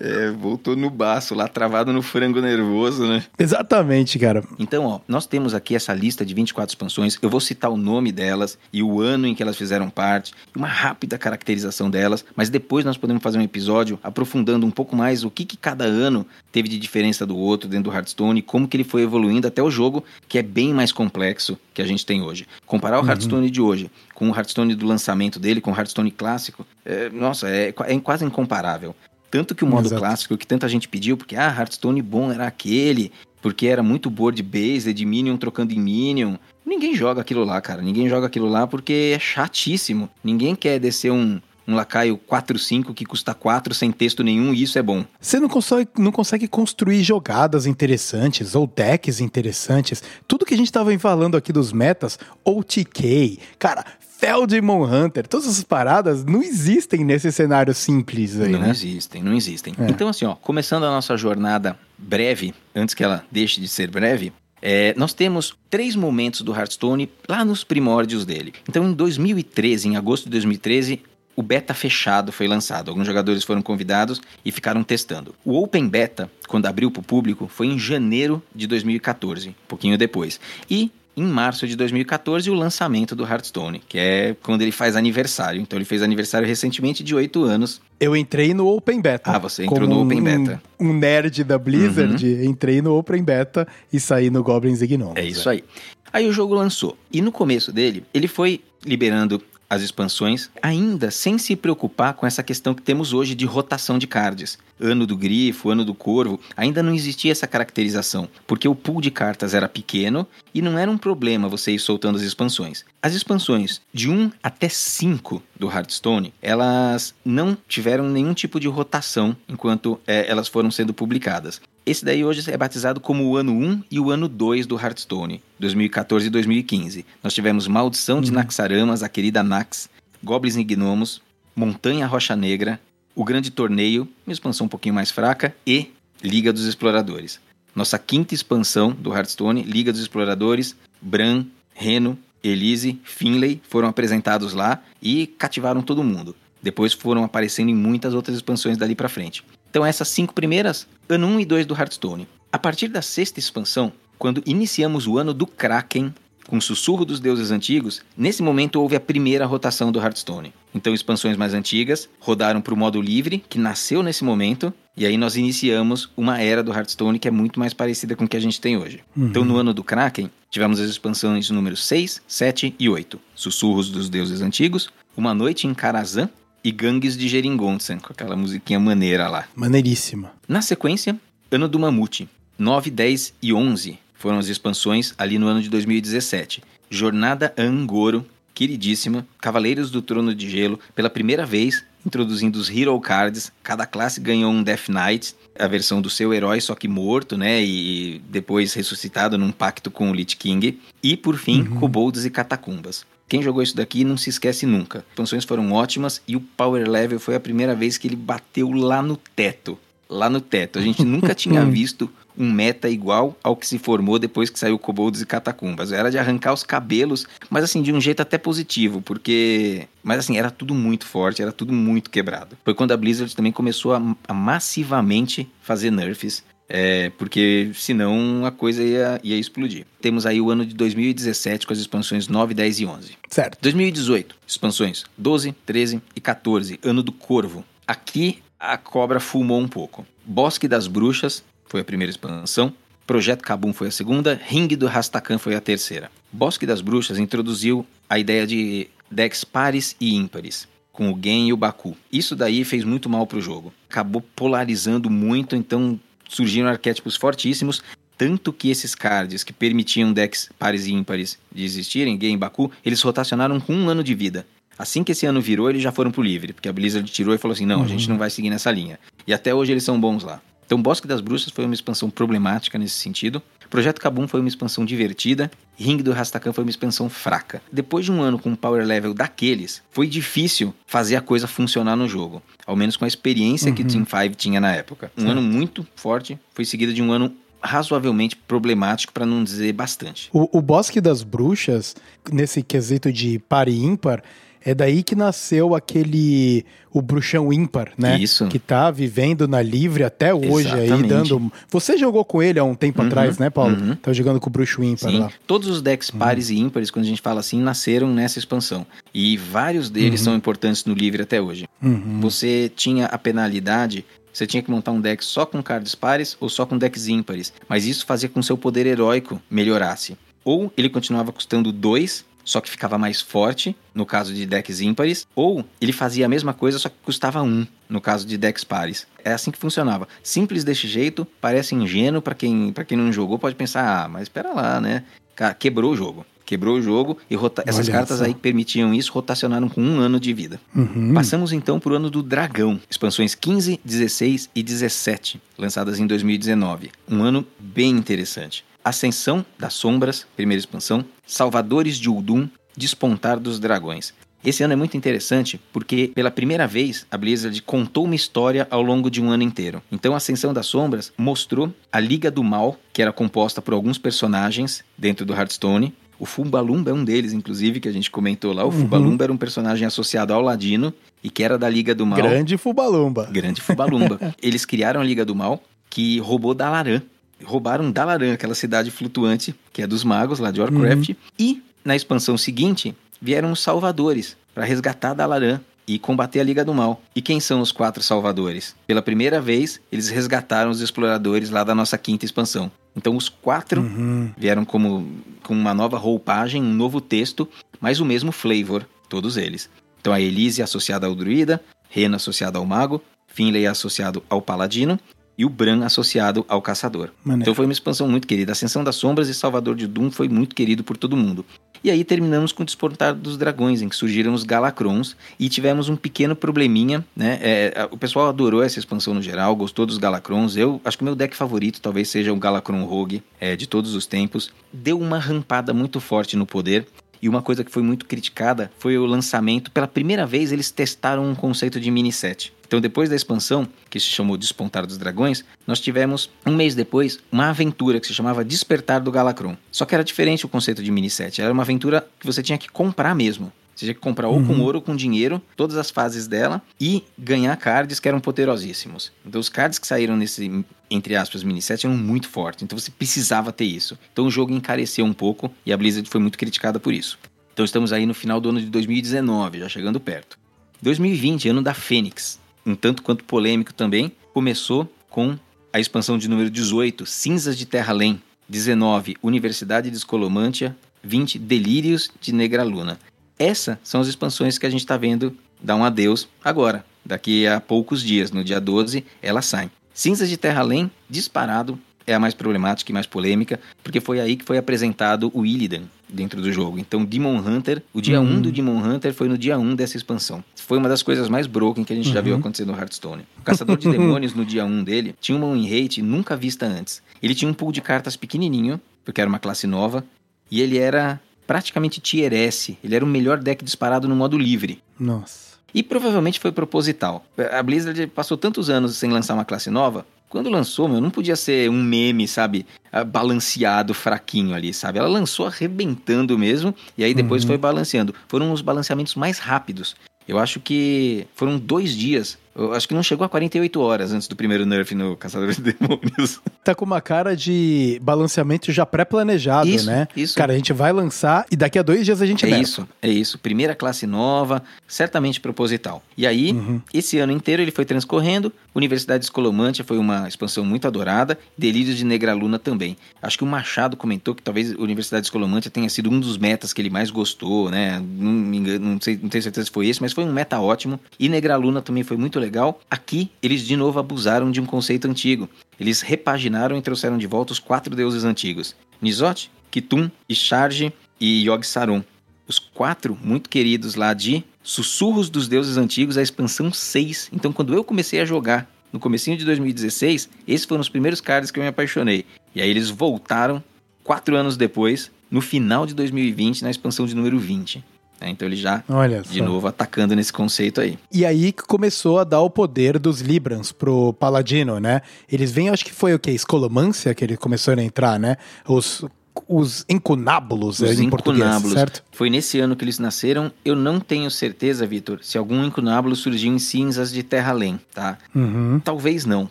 é, voltou no baço, lá travado no frango nervoso, né? Exatamente, cara. Então, ó, nós temos aqui essa lista de 24 expansões. Eu vou citar o nome delas e o ano em que elas fizeram parte, uma rápida caracterização delas, mas depois nós podemos fazer um episódio aprofundando um pouco mais o que, que cada ano teve de diferença do outro dentro do Hearthstone e como que ele foi evoluindo até o jogo, que é bem mais complexo que a gente tem hoje. Comparar o uhum. Hearthstone de hoje com o Hearthstone do lançamento dele, com o Hearthstone clássico, é, nossa, é, é quase incomparável. Tanto que o modo Exato. clássico que tanta gente pediu, porque ah, Hearthstone bom era aquele, porque era muito board based, de Minion trocando em Minion. Ninguém joga aquilo lá, cara. Ninguém joga aquilo lá porque é chatíssimo. Ninguém quer descer um, um lacaio 4-5 que custa 4 sem texto nenhum e isso é bom. Você não consegue, não consegue construir jogadas interessantes ou decks interessantes. Tudo que a gente estava falando aqui dos metas, OTK, cara, Feldmon Hunter, todas essas paradas não existem nesse cenário simples aí, não né? existem, não existem. É. Então assim, ó, começando a nossa jornada breve, antes que ela deixe de ser breve, é, nós temos três momentos do Hearthstone lá nos primórdios dele. Então, em 2013, em agosto de 2013, o beta fechado foi lançado. Alguns jogadores foram convidados e ficaram testando. O Open Beta, quando abriu para o público, foi em janeiro de 2014, um pouquinho depois. E em março de 2014 o lançamento do Hearthstone, que é quando ele faz aniversário. Então ele fez aniversário recentemente de oito anos. Eu entrei no Open Beta. Ah, você entrou no Open Beta. Um, um nerd da Blizzard, uhum. entrei no Open Beta e saí no Goblins e Gnomes. É isso aí. Aí o jogo lançou. E no começo dele, ele foi liberando as expansões, ainda sem se preocupar com essa questão que temos hoje de rotação de cards. Ano do Grifo, Ano do Corvo, ainda não existia essa caracterização, porque o pool de cartas era pequeno e não era um problema você ir soltando as expansões. As expansões de 1 até 5 do Hearthstone, elas não tiveram nenhum tipo de rotação enquanto é, elas foram sendo publicadas. Esse daí hoje é batizado como o ano 1 e o ano 2 do Hearthstone, 2014 e 2015. Nós tivemos Maldição de Naxaramas, a querida Nax, Goblins e Gnomos, Montanha Rocha Negra, o Grande Torneio, uma expansão um pouquinho mais fraca, e Liga dos Exploradores. Nossa quinta expansão do Hearthstone, Liga dos Exploradores, Bran, Reno, Elise, Finlay foram apresentados lá e cativaram todo mundo. Depois foram aparecendo em muitas outras expansões dali pra frente. Então essas cinco primeiras, ano 1 e 2 do Hearthstone. A partir da sexta expansão, quando iniciamos o ano do Kraken, com Sussurro dos Deuses Antigos, nesse momento houve a primeira rotação do Hearthstone. Então expansões mais antigas rodaram para o modo livre, que nasceu nesse momento, e aí nós iniciamos uma era do Hearthstone que é muito mais parecida com o que a gente tem hoje. Então no ano do Kraken, tivemos as expansões números 6, 7 e 8. Sussurros dos Deuses Antigos, Uma Noite em Karazhan e Gangues de Geringonsen, com aquela musiquinha maneira lá. Maneiríssima. Na sequência, Ano do Mamute. 9, 10 e 11 foram as expansões ali no ano de 2017. Jornada a Angoro, queridíssima. Cavaleiros do Trono de Gelo, pela primeira vez, introduzindo os Hero Cards. Cada classe ganhou um Death Knight, a versão do seu herói, só que morto, né? E depois ressuscitado num pacto com o Lich King. E, por fim, Kobolds e Catacumbas. Quem jogou isso daqui não se esquece nunca. As expansões foram ótimas e o Power Level foi a primeira vez que ele bateu lá no teto. Lá no teto. A gente nunca tinha visto um meta igual ao que se formou depois que saiu Kobolds e Catacumbas. Era de arrancar os cabelos, mas assim, de um jeito até positivo, porque. Mas assim, era tudo muito forte, era tudo muito quebrado. Foi quando a Blizzard também começou a, a massivamente fazer nerfs. É, porque senão a coisa ia, ia explodir. Temos aí o ano de 2017 com as expansões 9, 10 e 11. Certo. 2018, expansões 12, 13 e 14, ano do corvo. Aqui a cobra fumou um pouco. Bosque das Bruxas foi a primeira expansão. Projeto Kabum foi a segunda. Ring do Rastakan foi a terceira. Bosque das Bruxas introduziu a ideia de decks pares e ímpares, com o Gen e o Baku. Isso daí fez muito mal pro jogo. Acabou polarizando muito, então surgiram arquétipos fortíssimos. Tanto que esses cards que permitiam decks pares e ímpares de existirem, Gen e Baku, eles rotacionaram com um ano de vida. Assim que esse ano virou, eles já foram pro livre, porque a Blizzard tirou e falou assim: não, a gente não vai seguir nessa linha. E até hoje eles são bons lá. Então, Bosque das Bruxas foi uma expansão problemática nesse sentido. Projeto Kabum foi uma expansão divertida. Ring do Rastakan foi uma expansão fraca. Depois de um ano com um power level daqueles, foi difícil fazer a coisa funcionar no jogo. Ao menos com a experiência que o Team 5 tinha na época. Um ano muito forte, foi seguido de um ano razoavelmente problemático, para não dizer bastante. O, o Bosque das Bruxas, nesse quesito de par e ímpar, é daí que nasceu aquele. O bruxão ímpar, né? Isso. Que tá vivendo na livre até hoje aí, Exatamente. dando. Você jogou com ele há um tempo Uhum, atrás, né, Paulo? uhum. Tava jogando com o bruxo ímpar Sim, lá. todos os decks pares e ímpares, quando a gente fala assim, nasceram nessa expansão. E vários deles são importantes no livre até hoje. Uhum. Você tinha a penalidade, você tinha que montar um deck só com cards pares ou só com decks ímpares. Mas isso fazia com que seu poder heróico melhorasse. Ou ele continuava custando 2, só que ficava mais forte, no caso de decks ímpares, ou ele fazia a mesma coisa, só que custava 1, um, no caso de decks pares. É assim que funcionava. Simples desse jeito, parece ingênuo para quem, pra quem não jogou, pode pensar, ah, mas espera lá, né? Cara, quebrou o jogo. Quebrou o jogo e rota- essas Olha cartas só. aí que permitiam isso rotacionaram com um ano de vida. Uhum. Passamos então para o ano do Dragão, expansões 15, 16 e 17, lançadas em 2019. Um ano bem interessante. Ascensão das Sombras, primeira expansão, Salvadores de Uldum, Despontar dos Dragões. Esse ano é muito interessante porque, pela primeira vez, a Blizzard contou uma história ao longo de um ano inteiro. Então, Ascensão das Sombras mostrou a Liga do Mal, que era composta por alguns personagens dentro do Hearthstone. O Fumbalumba é um deles, inclusive, que a gente comentou lá. O Fumbalumba era um personagem associado ao Ladino e que era da Liga do Mal. Grande Fubalumba. Grande Fubalumba. Eles criaram a Liga do Mal, que roubou Dalaran. Roubaram Dalaran, aquela cidade flutuante, que é dos magos lá de Warcraft. E, na expansão seguinte, vieram os Salvadores, para resgatar Dalaran e combater a Liga do Mal. E quem são os quatro salvadores? Pela primeira vez, eles resgataram os exploradores lá da nossa quinta expansão. Então, os quatro Uhum. vieram como com uma nova roupagem, um novo texto, mas o mesmo flavor, todos eles. Então a Elise associada ao druida, Rena associada ao mago, Finlay associado ao paladino e o Bran associado ao caçador. Maneiro. Então foi uma expansão muito querida. Ascensão das Sombras e Salvador de Doom foi muito querido por todo mundo. E aí terminamos com o Despertar dos Dragões, em que surgiram os Galacrons e tivemos um pequeno probleminha, né? É, o pessoal adorou essa expansão no geral, gostou dos Galacrons. Eu acho que o meu deck favorito talvez seja o Galacron Rogue é, de todos os tempos. Deu uma rampada muito forte no poder. E uma coisa que foi muito criticada foi o lançamento. Pela primeira vez, eles testaram um conceito de mini set. Então, depois da expansão, que se chamou Despontar dos Dragões, nós tivemos, um mês depois, uma aventura que se chamava Despertar do Galacron. Só que era diferente o conceito de mini set. Era uma aventura que você tinha que comprar mesmo. Você tinha que comprar ou com ouro ou com dinheiro, todas as fases dela, e ganhar cards que eram poderosíssimos. Então, os cards que saíram nesse, entre aspas, mini set eram muito fortes. Então, você precisava ter isso. Então, o jogo encareceu um pouco e a Blizzard foi muito criticada por isso. Então, estamos aí no final do ano de 2019, já chegando perto. 2020, ano da Fênix um tanto quanto polêmico também, começou com a expansão de número 18, Cinzas de Terra Além, 19, Universidade de Escolomântia, 20, Delírios de Negra Luna. Essas são as expansões que a gente está vendo dar um adeus agora. Daqui a poucos dias, no dia 12, ela sai. Cinzas de Terra Além, disparado, é a mais problemática e mais polêmica, porque foi aí que foi apresentado o Illidan dentro do jogo. Então, Demon Hunter, o dia 1 um do Demon Hunter foi no dia 1 um dessa expansão. Foi uma das coisas mais broken que a gente uhum. já viu acontecer no Hearthstone. O Caçador de Demônios, no dia 1 um dele, tinha uma win rate nunca vista antes. Ele tinha um pool de cartas pequenininho, porque era uma classe nova, e ele era praticamente tier S. Ele era o melhor deck disparado no modo livre. Nossa. E provavelmente foi proposital. A Blizzard passou tantos anos sem lançar uma classe nova quando lançou, meu, não podia ser um meme, sabe? Ah, balanceado, fraquinho ali, sabe? Ela lançou arrebentando mesmo, e aí depois uhum. foi balanceando. Foram os balanceamentos mais rápidos. Eu acho que foram dois dias eu acho que não chegou a 48 horas antes do primeiro nerf no Caçador de Demônios. Tá com uma cara de balanceamento já pré-planejado, né? Isso. Cara, a gente vai lançar e daqui a dois dias a gente É isso, é isso. Primeira classe nova, certamente proposital. E aí, uhum. esse ano inteiro ele foi transcorrendo. Universidade Escolomante foi uma expansão muito adorada. Delírios de Negra Luna também. Acho que o Machado comentou que talvez Universidade Escolomante tenha sido um dos metas que ele mais gostou, né? Não, me engano, não, sei, não tenho certeza se foi esse, mas foi um meta ótimo. E Negra Luna também foi muito legal. Aqui, eles de novo abusaram de um conceito antigo. Eles repaginaram e trouxeram de volta os quatro deuses antigos: Nizot, Kitum, Isharge e Yog Saron. Os quatro muito queridos lá de Sussurros dos Deuses Antigos, a expansão 6. Então, quando eu comecei a jogar no comecinho de 2016, esses foram os primeiros cards que eu me apaixonei. E aí eles voltaram quatro anos depois, no final de 2020, na expansão de número 20. Né? Então ele já, Olha de só. novo, atacando nesse conceito aí. E aí que começou a dar o poder dos Librans pro Paladino, né? Eles vêm, acho que foi o que? Escolomância que eles começaram a entrar, né? Os os incunábulos, os é, em português, certo? Foi nesse ano que eles nasceram. Eu não tenho certeza, Vitor, se algum incunábulo surgiu em cinzas de Terra Além, tá? Uhum. Talvez não,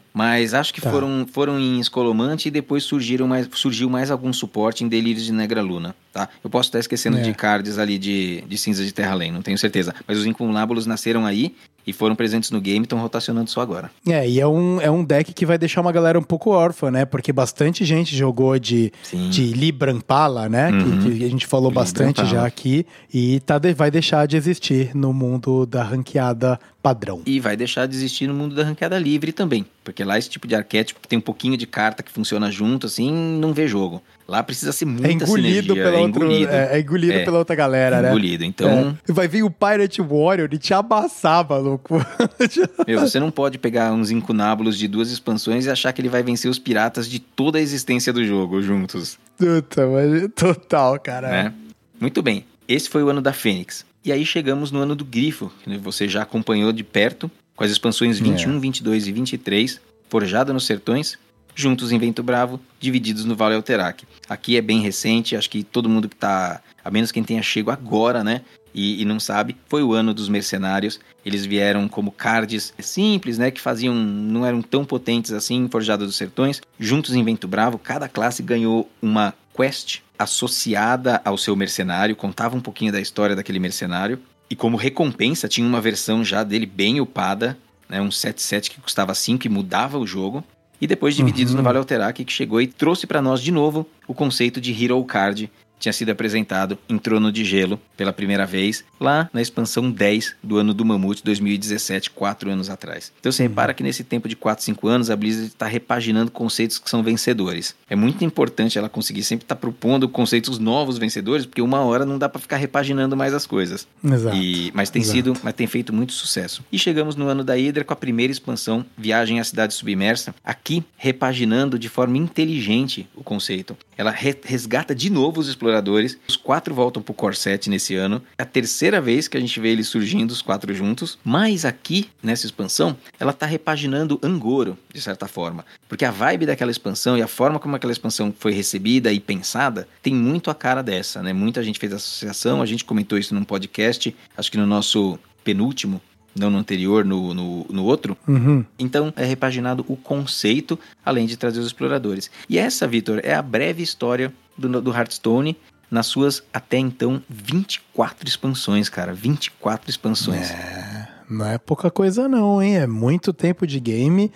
mas acho que tá. foram, foram em Escolomante e depois surgiram mais, surgiu mais algum suporte em Delírios de Negra Luna, tá? Eu posso estar esquecendo é. de cards ali de, de cinzas de Terra Além, não tenho certeza. Mas os incunábulos nasceram aí e foram presentes no game, estão rotacionando só agora. É, e é um, é um deck que vai deixar uma galera um pouco órfã, né? Porque bastante gente jogou de, de Librampala, né? Uhum. Que, que, a gente falou bastante já aqui. E tá, vai deixar de existir no mundo da ranqueada padrão. E vai deixar de existir no mundo da ranqueada livre também. Porque lá esse tipo de arquétipo que tem um pouquinho de carta que funciona junto, assim, não vê jogo. Lá precisa ser muita é engolido sinergia. Pela é, outra, engolido. É, é engolido é, pela outra galera, né? Engolido, então... É. Vai vir o Pirate Warrior e te amassar, maluco. Meu, você não pode pegar uns incunábulos de duas expansões e achar que ele vai vencer os piratas de toda a existência do jogo juntos. Puta, mas total, cara. Né? Muito bem. Esse foi o ano da Fênix. E aí chegamos no ano do Grifo, que você já acompanhou de perto, com as expansões 21, é. 22 e 23, Forjada nos Sertões, juntos em Vento Bravo, divididos no Vale Alterac. Aqui é bem recente, acho que todo mundo que tá, a menos quem tenha chego agora, né, e, e, não sabe, foi o ano dos mercenários. Eles vieram como cards simples, né, que faziam, não eram tão potentes assim, Forjada dos Sertões. Juntos em Vento Bravo, cada classe ganhou uma quest associada ao seu mercenário, contava um pouquinho da história daquele mercenário. E como recompensa, tinha uma versão já dele bem upada, né, um 7-7 que custava 5 e mudava o jogo. E depois divididos uhum. no Vale Alterac, que chegou e trouxe para nós de novo o conceito de Hero Card, tinha sido apresentado em Trono de Gelo pela primeira vez, lá na expansão 10 do ano do Mamute 2017, quatro anos atrás. Então você repara que nesse tempo de 4, 5 anos a Blizzard está repaginando conceitos que são vencedores. É muito importante ela conseguir sempre estar tá propondo conceitos novos vencedores, porque uma hora não dá para ficar repaginando mais as coisas. Exato. E, mas tem Exato. sido, mas tem feito muito sucesso. E chegamos no ano da Hydra com a primeira expansão, Viagem à Cidade Submersa, aqui repaginando de forma inteligente o conceito. Ela re resgata de novo os exploradores. Os quatro voltam pro Core 7 nesse ano. É a terceira vez que a gente vê eles surgindo, os quatro juntos. Mas aqui, nessa expansão, ela tá repaginando Angoro, de certa forma. Porque a vibe daquela expansão e a forma como aquela expansão foi recebida e pensada tem muito a cara dessa, né? Muita gente fez associação, a gente comentou isso num podcast, acho que no nosso penúltimo não no anterior, no, no, no outro. Uhum. Então é repaginado o conceito, além de trazer os exploradores. E essa, Vitor, é a breve história do, do Hearthstone nas suas até então 24 expansões, cara. 24 expansões. É, não é pouca coisa não, hein? É muito tempo de game.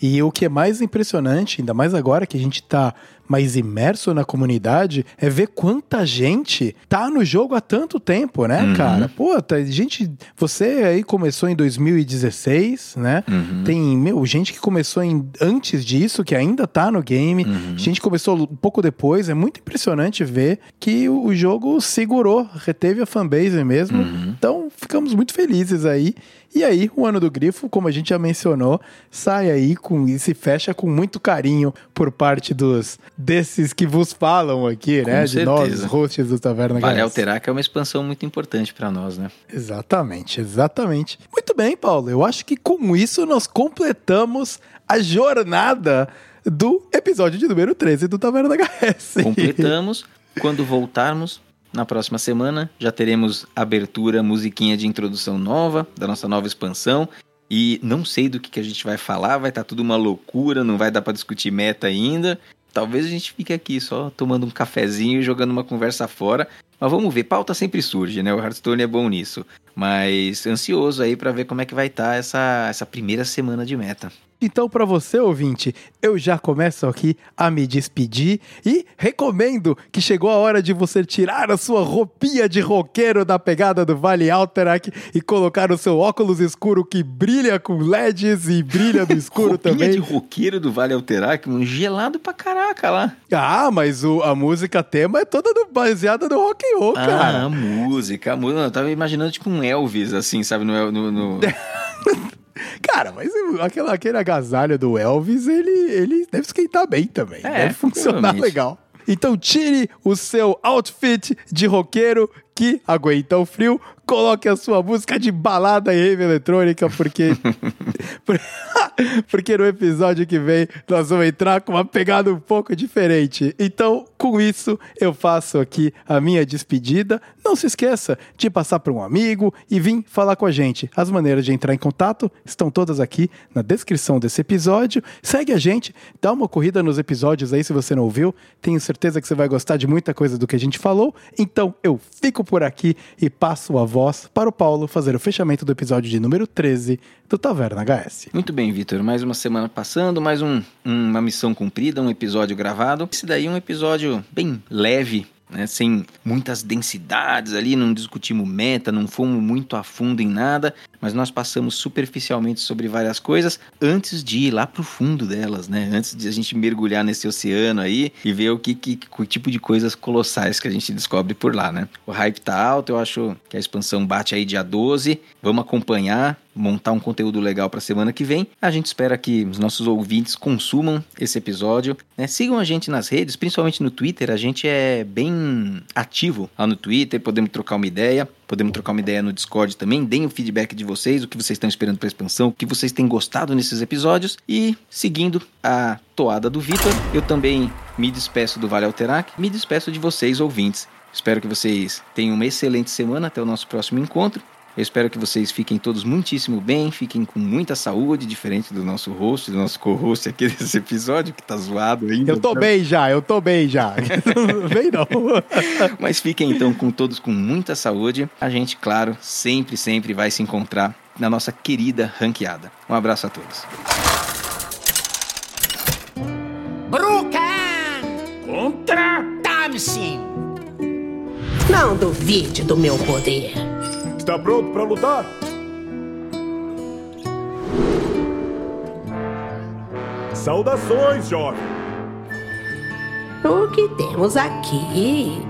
E o que é mais impressionante, ainda mais agora que a gente tá mais imerso na comunidade, é ver quanta gente tá no jogo há tanto tempo, né, Uhum. cara? Pô, tá, gente, você aí começou em 2016, né? Uhum. Tem, meu, gente que começou em, antes disso, que ainda tá no game. Uhum. Gente começou um pouco depois. É muito impressionante ver que o, o jogo segurou, reteve a fanbase mesmo. Uhum. Então, ficamos muito felizes aí. E aí, o ano do Grifo, como a gente já mencionou, sai aí com, e se fecha com muito carinho por parte dos desses que vos falam aqui, Com né? De nós, certeza. hosts do Taverna Vale alterar que é uma expansão muito importante para nós, né? Exatamente, exatamente. Muito bem, Paulo. Eu acho que com isso nós completamos a jornada do episódio de número 13 do Taverna HS. Completamos. Quando voltarmos na próxima semana, já teremos abertura, musiquinha de introdução nova, da nossa nova expansão. E não sei do que, que a gente vai falar, vai estar tudo uma loucura, não vai dar para discutir meta ainda. Talvez a gente fique aqui só tomando um cafezinho e jogando uma conversa fora. Mas vamos ver, pauta sempre surge, né? O Hearthstone é bom nisso. Mas ansioso aí para ver como é que vai estar essa, essa primeira semana de meta. Então, para você, ouvinte, eu já começo aqui a me despedir e recomendo que chegou a hora de você tirar a sua roupinha de roqueiro da pegada do Vale Alterac e colocar o seu óculos escuro que brilha com LEDs e brilha no escuro Roupinha também. de roqueiro do Vale Alterac, um gelado pra caraca lá. Ah, mas o- a música tema é toda do- baseada no rock roll, Ah, cara. a música, a música. Eu tava imaginando tipo um Elvis, assim, sabe? No, no, no- Cara, mas aquela, aquele agasalho do Elvis, ele, ele deve esquentar bem também. É, deve funcionar legal. Então tire o seu outfit de roqueiro que aguenta o frio, coloque a sua música de balada e rave eletrônica, porque... por- porque no episódio que vem nós vamos entrar com uma pegada um pouco diferente. Então, com isso, eu faço aqui a minha despedida. Não se esqueça de passar para um amigo e vir falar com a gente. As maneiras de entrar em contato estão todas aqui na descrição desse episódio. Segue a gente, dá uma corrida nos episódios aí se você não ouviu. Tenho certeza que você vai gostar de muita coisa do que a gente falou. Então, eu fico por aqui e passo a voz para o Paulo fazer o fechamento do episódio de número 13 do Taverna HS. Muito bem, Vitor. Mais uma semana passando, mais um- uma missão cumprida, um episódio gravado. Esse daí é um episódio bem leve, né? Sem muitas densidades ali, não discutimos meta, não fomos muito a fundo em nada, mas nós passamos superficialmente sobre várias coisas antes de ir lá pro fundo delas, né? Antes de a gente mergulhar nesse oceano aí e ver o que, que, que tipo de coisas colossais que a gente descobre por lá, né? O hype tá alto, eu acho que a expansão bate aí dia 12. Vamos acompanhar, montar um conteúdo legal para semana que vem. A gente espera que os nossos ouvintes consumam esse episódio. né? Sigam a gente nas redes, principalmente no Twitter. A gente é bem ativo lá no Twitter, podemos trocar uma ideia. Podemos trocar uma ideia no Discord também. Deem o feedback de vocês, o que vocês estão esperando para expansão, o que vocês têm gostado nesses episódios. E seguindo a toada do Vitor, eu também me despeço do Vale Alterac, me despeço de vocês, ouvintes. Espero que vocês tenham uma excelente semana até o nosso próximo encontro. Eu espero que vocês fiquem todos muitíssimo bem, fiquem com muita saúde, diferente do nosso host, do nosso co-host aqui desse episódio, que tá zoado ainda. Eu tô bem já, eu tô bem já. bem não. Mas fiquem então com todos com muita saúde. A gente, claro, sempre, sempre vai se encontrar na nossa querida ranqueada. Um abraço a todos. Brucan! Contra! Tamsin! Não duvide do meu poder. Está pronto para lutar? Saudações, jovem. O que temos aqui?